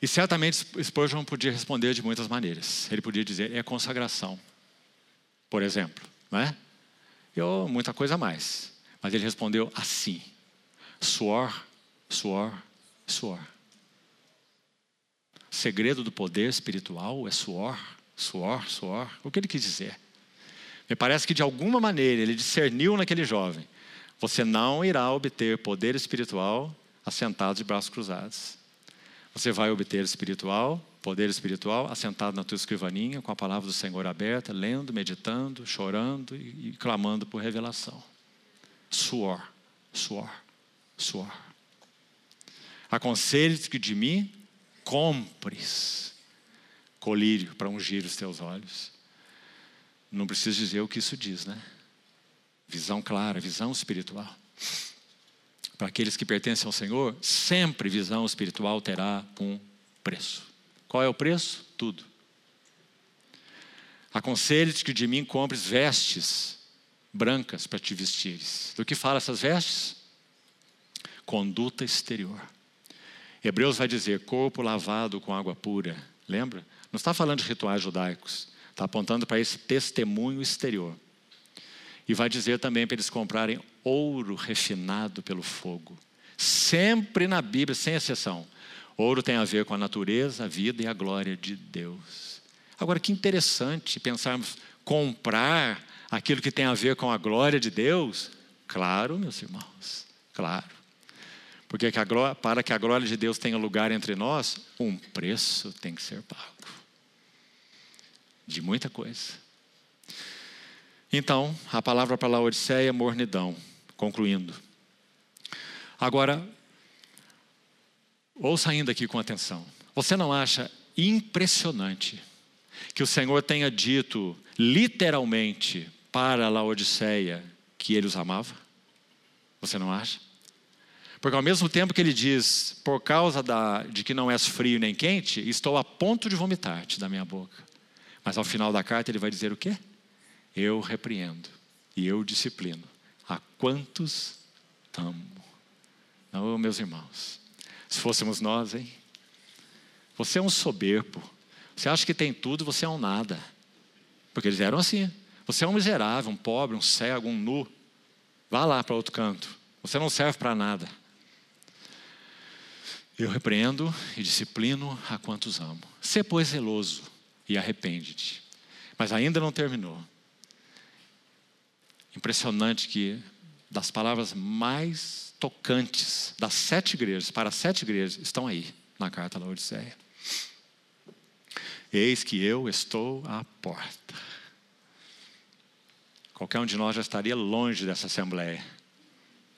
E certamente Spurgeon podia responder de muitas maneiras. Ele podia dizer: é consagração, por exemplo, não é? E muita coisa mais. Mas ele respondeu assim: suor, suor, suor. O segredo do poder espiritual é suor, suor, suor. O que ele quis dizer? Me parece que de alguma maneira ele discerniu naquele jovem: você não irá obter poder espiritual assentado de braços cruzados. Você vai obter espiritual, poder espiritual, assentado na tua escrivaninha, com a palavra do Senhor aberta, lendo, meditando, chorando e, e clamando por revelação. Suor, suor, suor. Aconselho-te que de mim compres colírio para ungir os teus olhos. Não preciso dizer o que isso diz, né? Visão clara, visão espiritual. Para aqueles que pertencem ao Senhor, sempre visão espiritual terá um preço. Qual é o preço? Tudo. Aconselho-te que de mim compres vestes brancas para te vestires. Do que fala essas vestes? Conduta exterior. Hebreus vai dizer corpo lavado com água pura. Lembra? Não está falando de rituais judaicos. Está apontando para esse testemunho exterior. E vai dizer também para eles comprarem ouro refinado pelo fogo. Sempre na Bíblia, sem exceção. Ouro tem a ver com a natureza, a vida e a glória de Deus. Agora, que interessante pensarmos comprar aquilo que tem a ver com a glória de Deus. Claro, meus irmãos, claro. Porque para que a glória de Deus tenha lugar entre nós, um preço tem que ser pago de muita coisa. Então, a palavra para Laodiceia é mornidão, concluindo. Agora, ouça ainda aqui com atenção. Você não acha impressionante que o Senhor tenha dito literalmente para Laodiceia que ele os amava? Você não acha? Porque ao mesmo tempo que ele diz, por causa da, de que não és frio nem quente, estou a ponto de vomitar-te da minha boca. Mas ao final da carta ele vai dizer o quê? Eu repreendo e eu disciplino a quantos amo. Não, meus irmãos, se fôssemos nós, hein? Você é um soberbo. Você acha que tem tudo, você é um nada. Porque eles eram assim. Você é um miserável, um pobre, um cego, um nu. Vá lá para outro canto. Você não serve para nada. Eu repreendo e disciplino a quantos amo. Sê, pois, zeloso e arrepende-te. Mas ainda não terminou. Impressionante que das palavras mais tocantes das sete igrejas, para sete igrejas, estão aí na carta da Odisseia. Eis que eu estou à porta. Qualquer um de nós já estaria longe dessa assembleia,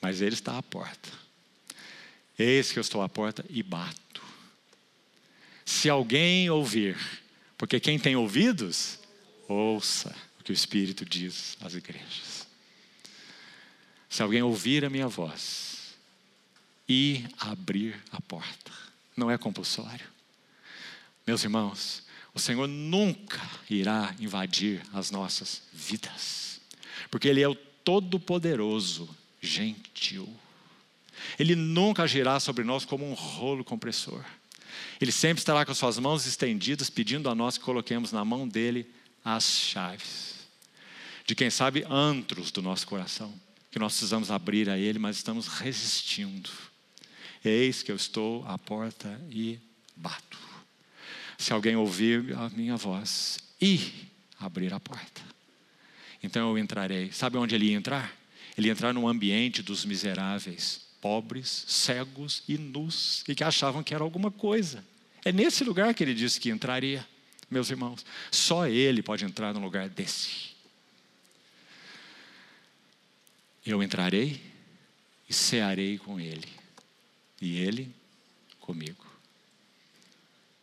mas ele está à porta. Eis que eu estou à porta e bato. Se alguém ouvir porque quem tem ouvidos, ouça o que o Espírito diz às igrejas. Se alguém ouvir a minha voz e abrir a porta, não é compulsório. Meus irmãos, o Senhor nunca irá invadir as nossas vidas, porque Ele é o Todo-Poderoso, gentil. Ele nunca agirá sobre nós como um rolo compressor. Ele sempre estará com suas mãos estendidas, pedindo a nós que coloquemos na mão dele as chaves. De quem sabe, antros do nosso coração, que nós precisamos abrir a ele, mas estamos resistindo. Eis que eu estou à porta e bato. Se alguém ouvir a minha voz e abrir a porta, então eu entrarei. Sabe onde ele ia entrar? Ele ia entrar no ambiente dos miseráveis, pobres, cegos e nus, e que achavam que era alguma coisa. É nesse lugar que ele disse que entraria, meus irmãos. Só ele pode entrar num lugar desse. Eu entrarei e cearei com ele, e ele comigo.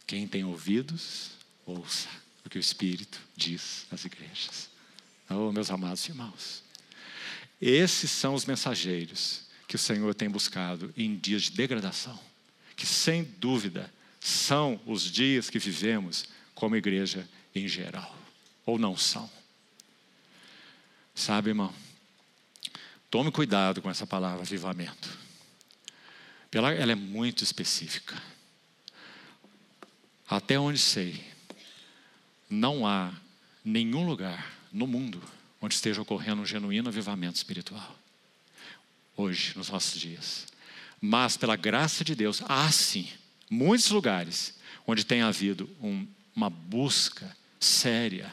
Quem tem ouvidos, ouça o que o Espírito diz às igrejas. Oh, meus amados irmãos, esses são os mensageiros que o Senhor tem buscado em dias de degradação, que sem dúvida são os dias que vivemos como igreja em geral, ou não são. Sabe, irmão, tome cuidado com essa palavra avivamento. Ela é muito específica. Até onde sei, não há nenhum lugar no mundo onde esteja ocorrendo um genuíno avivamento espiritual hoje, nos nossos dias. Mas, pela graça de Deus, há sim muitos lugares onde tem havido um, uma busca séria,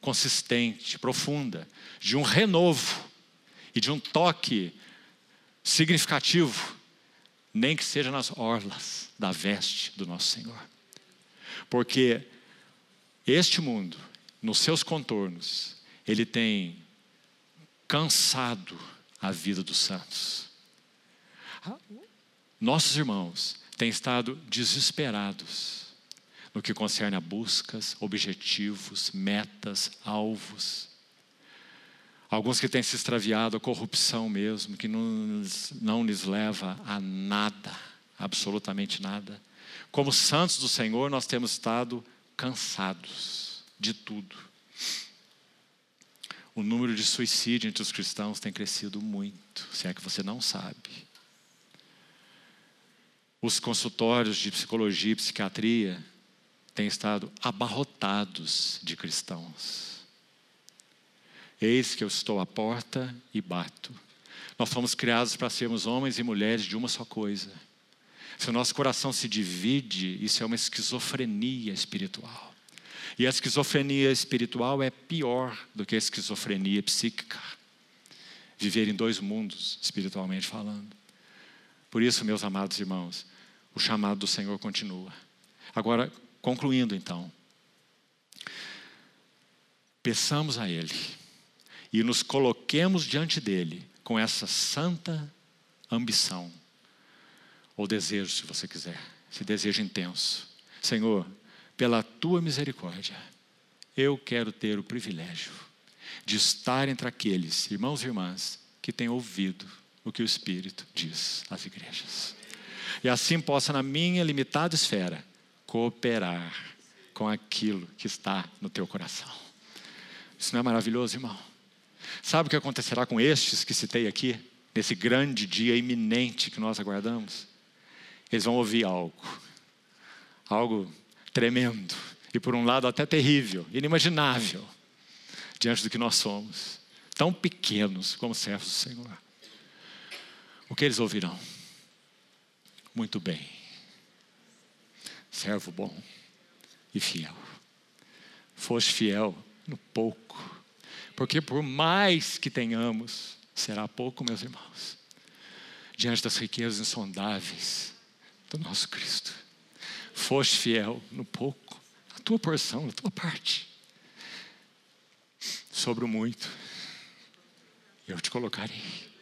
consistente, profunda, de um renovo e de um toque significativo, nem que seja nas orlas da veste do nosso Senhor. Porque este mundo, nos seus contornos, ele tem cansado a vida dos santos. Nossos irmãos têm estado desesperados no que concerne a buscas, objetivos, metas, alvos. Alguns que têm se extraviado a corrupção mesmo, que não, não lhes leva a nada, absolutamente nada. Como santos do Senhor, nós temos estado cansados de tudo. O número de suicídio entre os cristãos tem crescido muito, se é que você não sabe. Os consultórios de psicologia e psiquiatria têm estado abarrotados de cristãos. Eis que eu estou à porta e bato. Nós fomos criados para sermos homens e mulheres de uma só coisa. Se o nosso coração se divide, isso é uma esquizofrenia espiritual. E a esquizofrenia espiritual é pior do que a esquizofrenia psíquica. Viver em dois mundos, espiritualmente falando. Por isso, meus amados irmãos, o chamado do Senhor continua. Agora, concluindo então, peçamos a Ele e nos coloquemos diante dele com essa santa ambição, ou desejo, se você quiser, esse desejo intenso. Senhor, pela tua misericórdia, eu quero ter o privilégio de estar entre aqueles irmãos e irmãs que têm ouvido o que o Espírito diz às igrejas. E assim possa, na minha limitada esfera, cooperar com aquilo que está no teu coração. Isso não é maravilhoso, irmão? Sabe o que acontecerá com estes que citei aqui, nesse grande dia iminente que nós aguardamos? Eles vão ouvir algo, algo tremendo, e por um lado até terrível, inimaginável, diante do que nós somos, tão pequenos como servos do Senhor. O que eles ouvirão? Muito bem, servo bom e fiel. Foste fiel no pouco, porque por mais que tenhamos, será pouco, meus irmãos, diante das riquezas insondáveis do nosso Cristo. Foste fiel no pouco, a tua porção, a tua parte. Sobre o muito, eu te colocarei.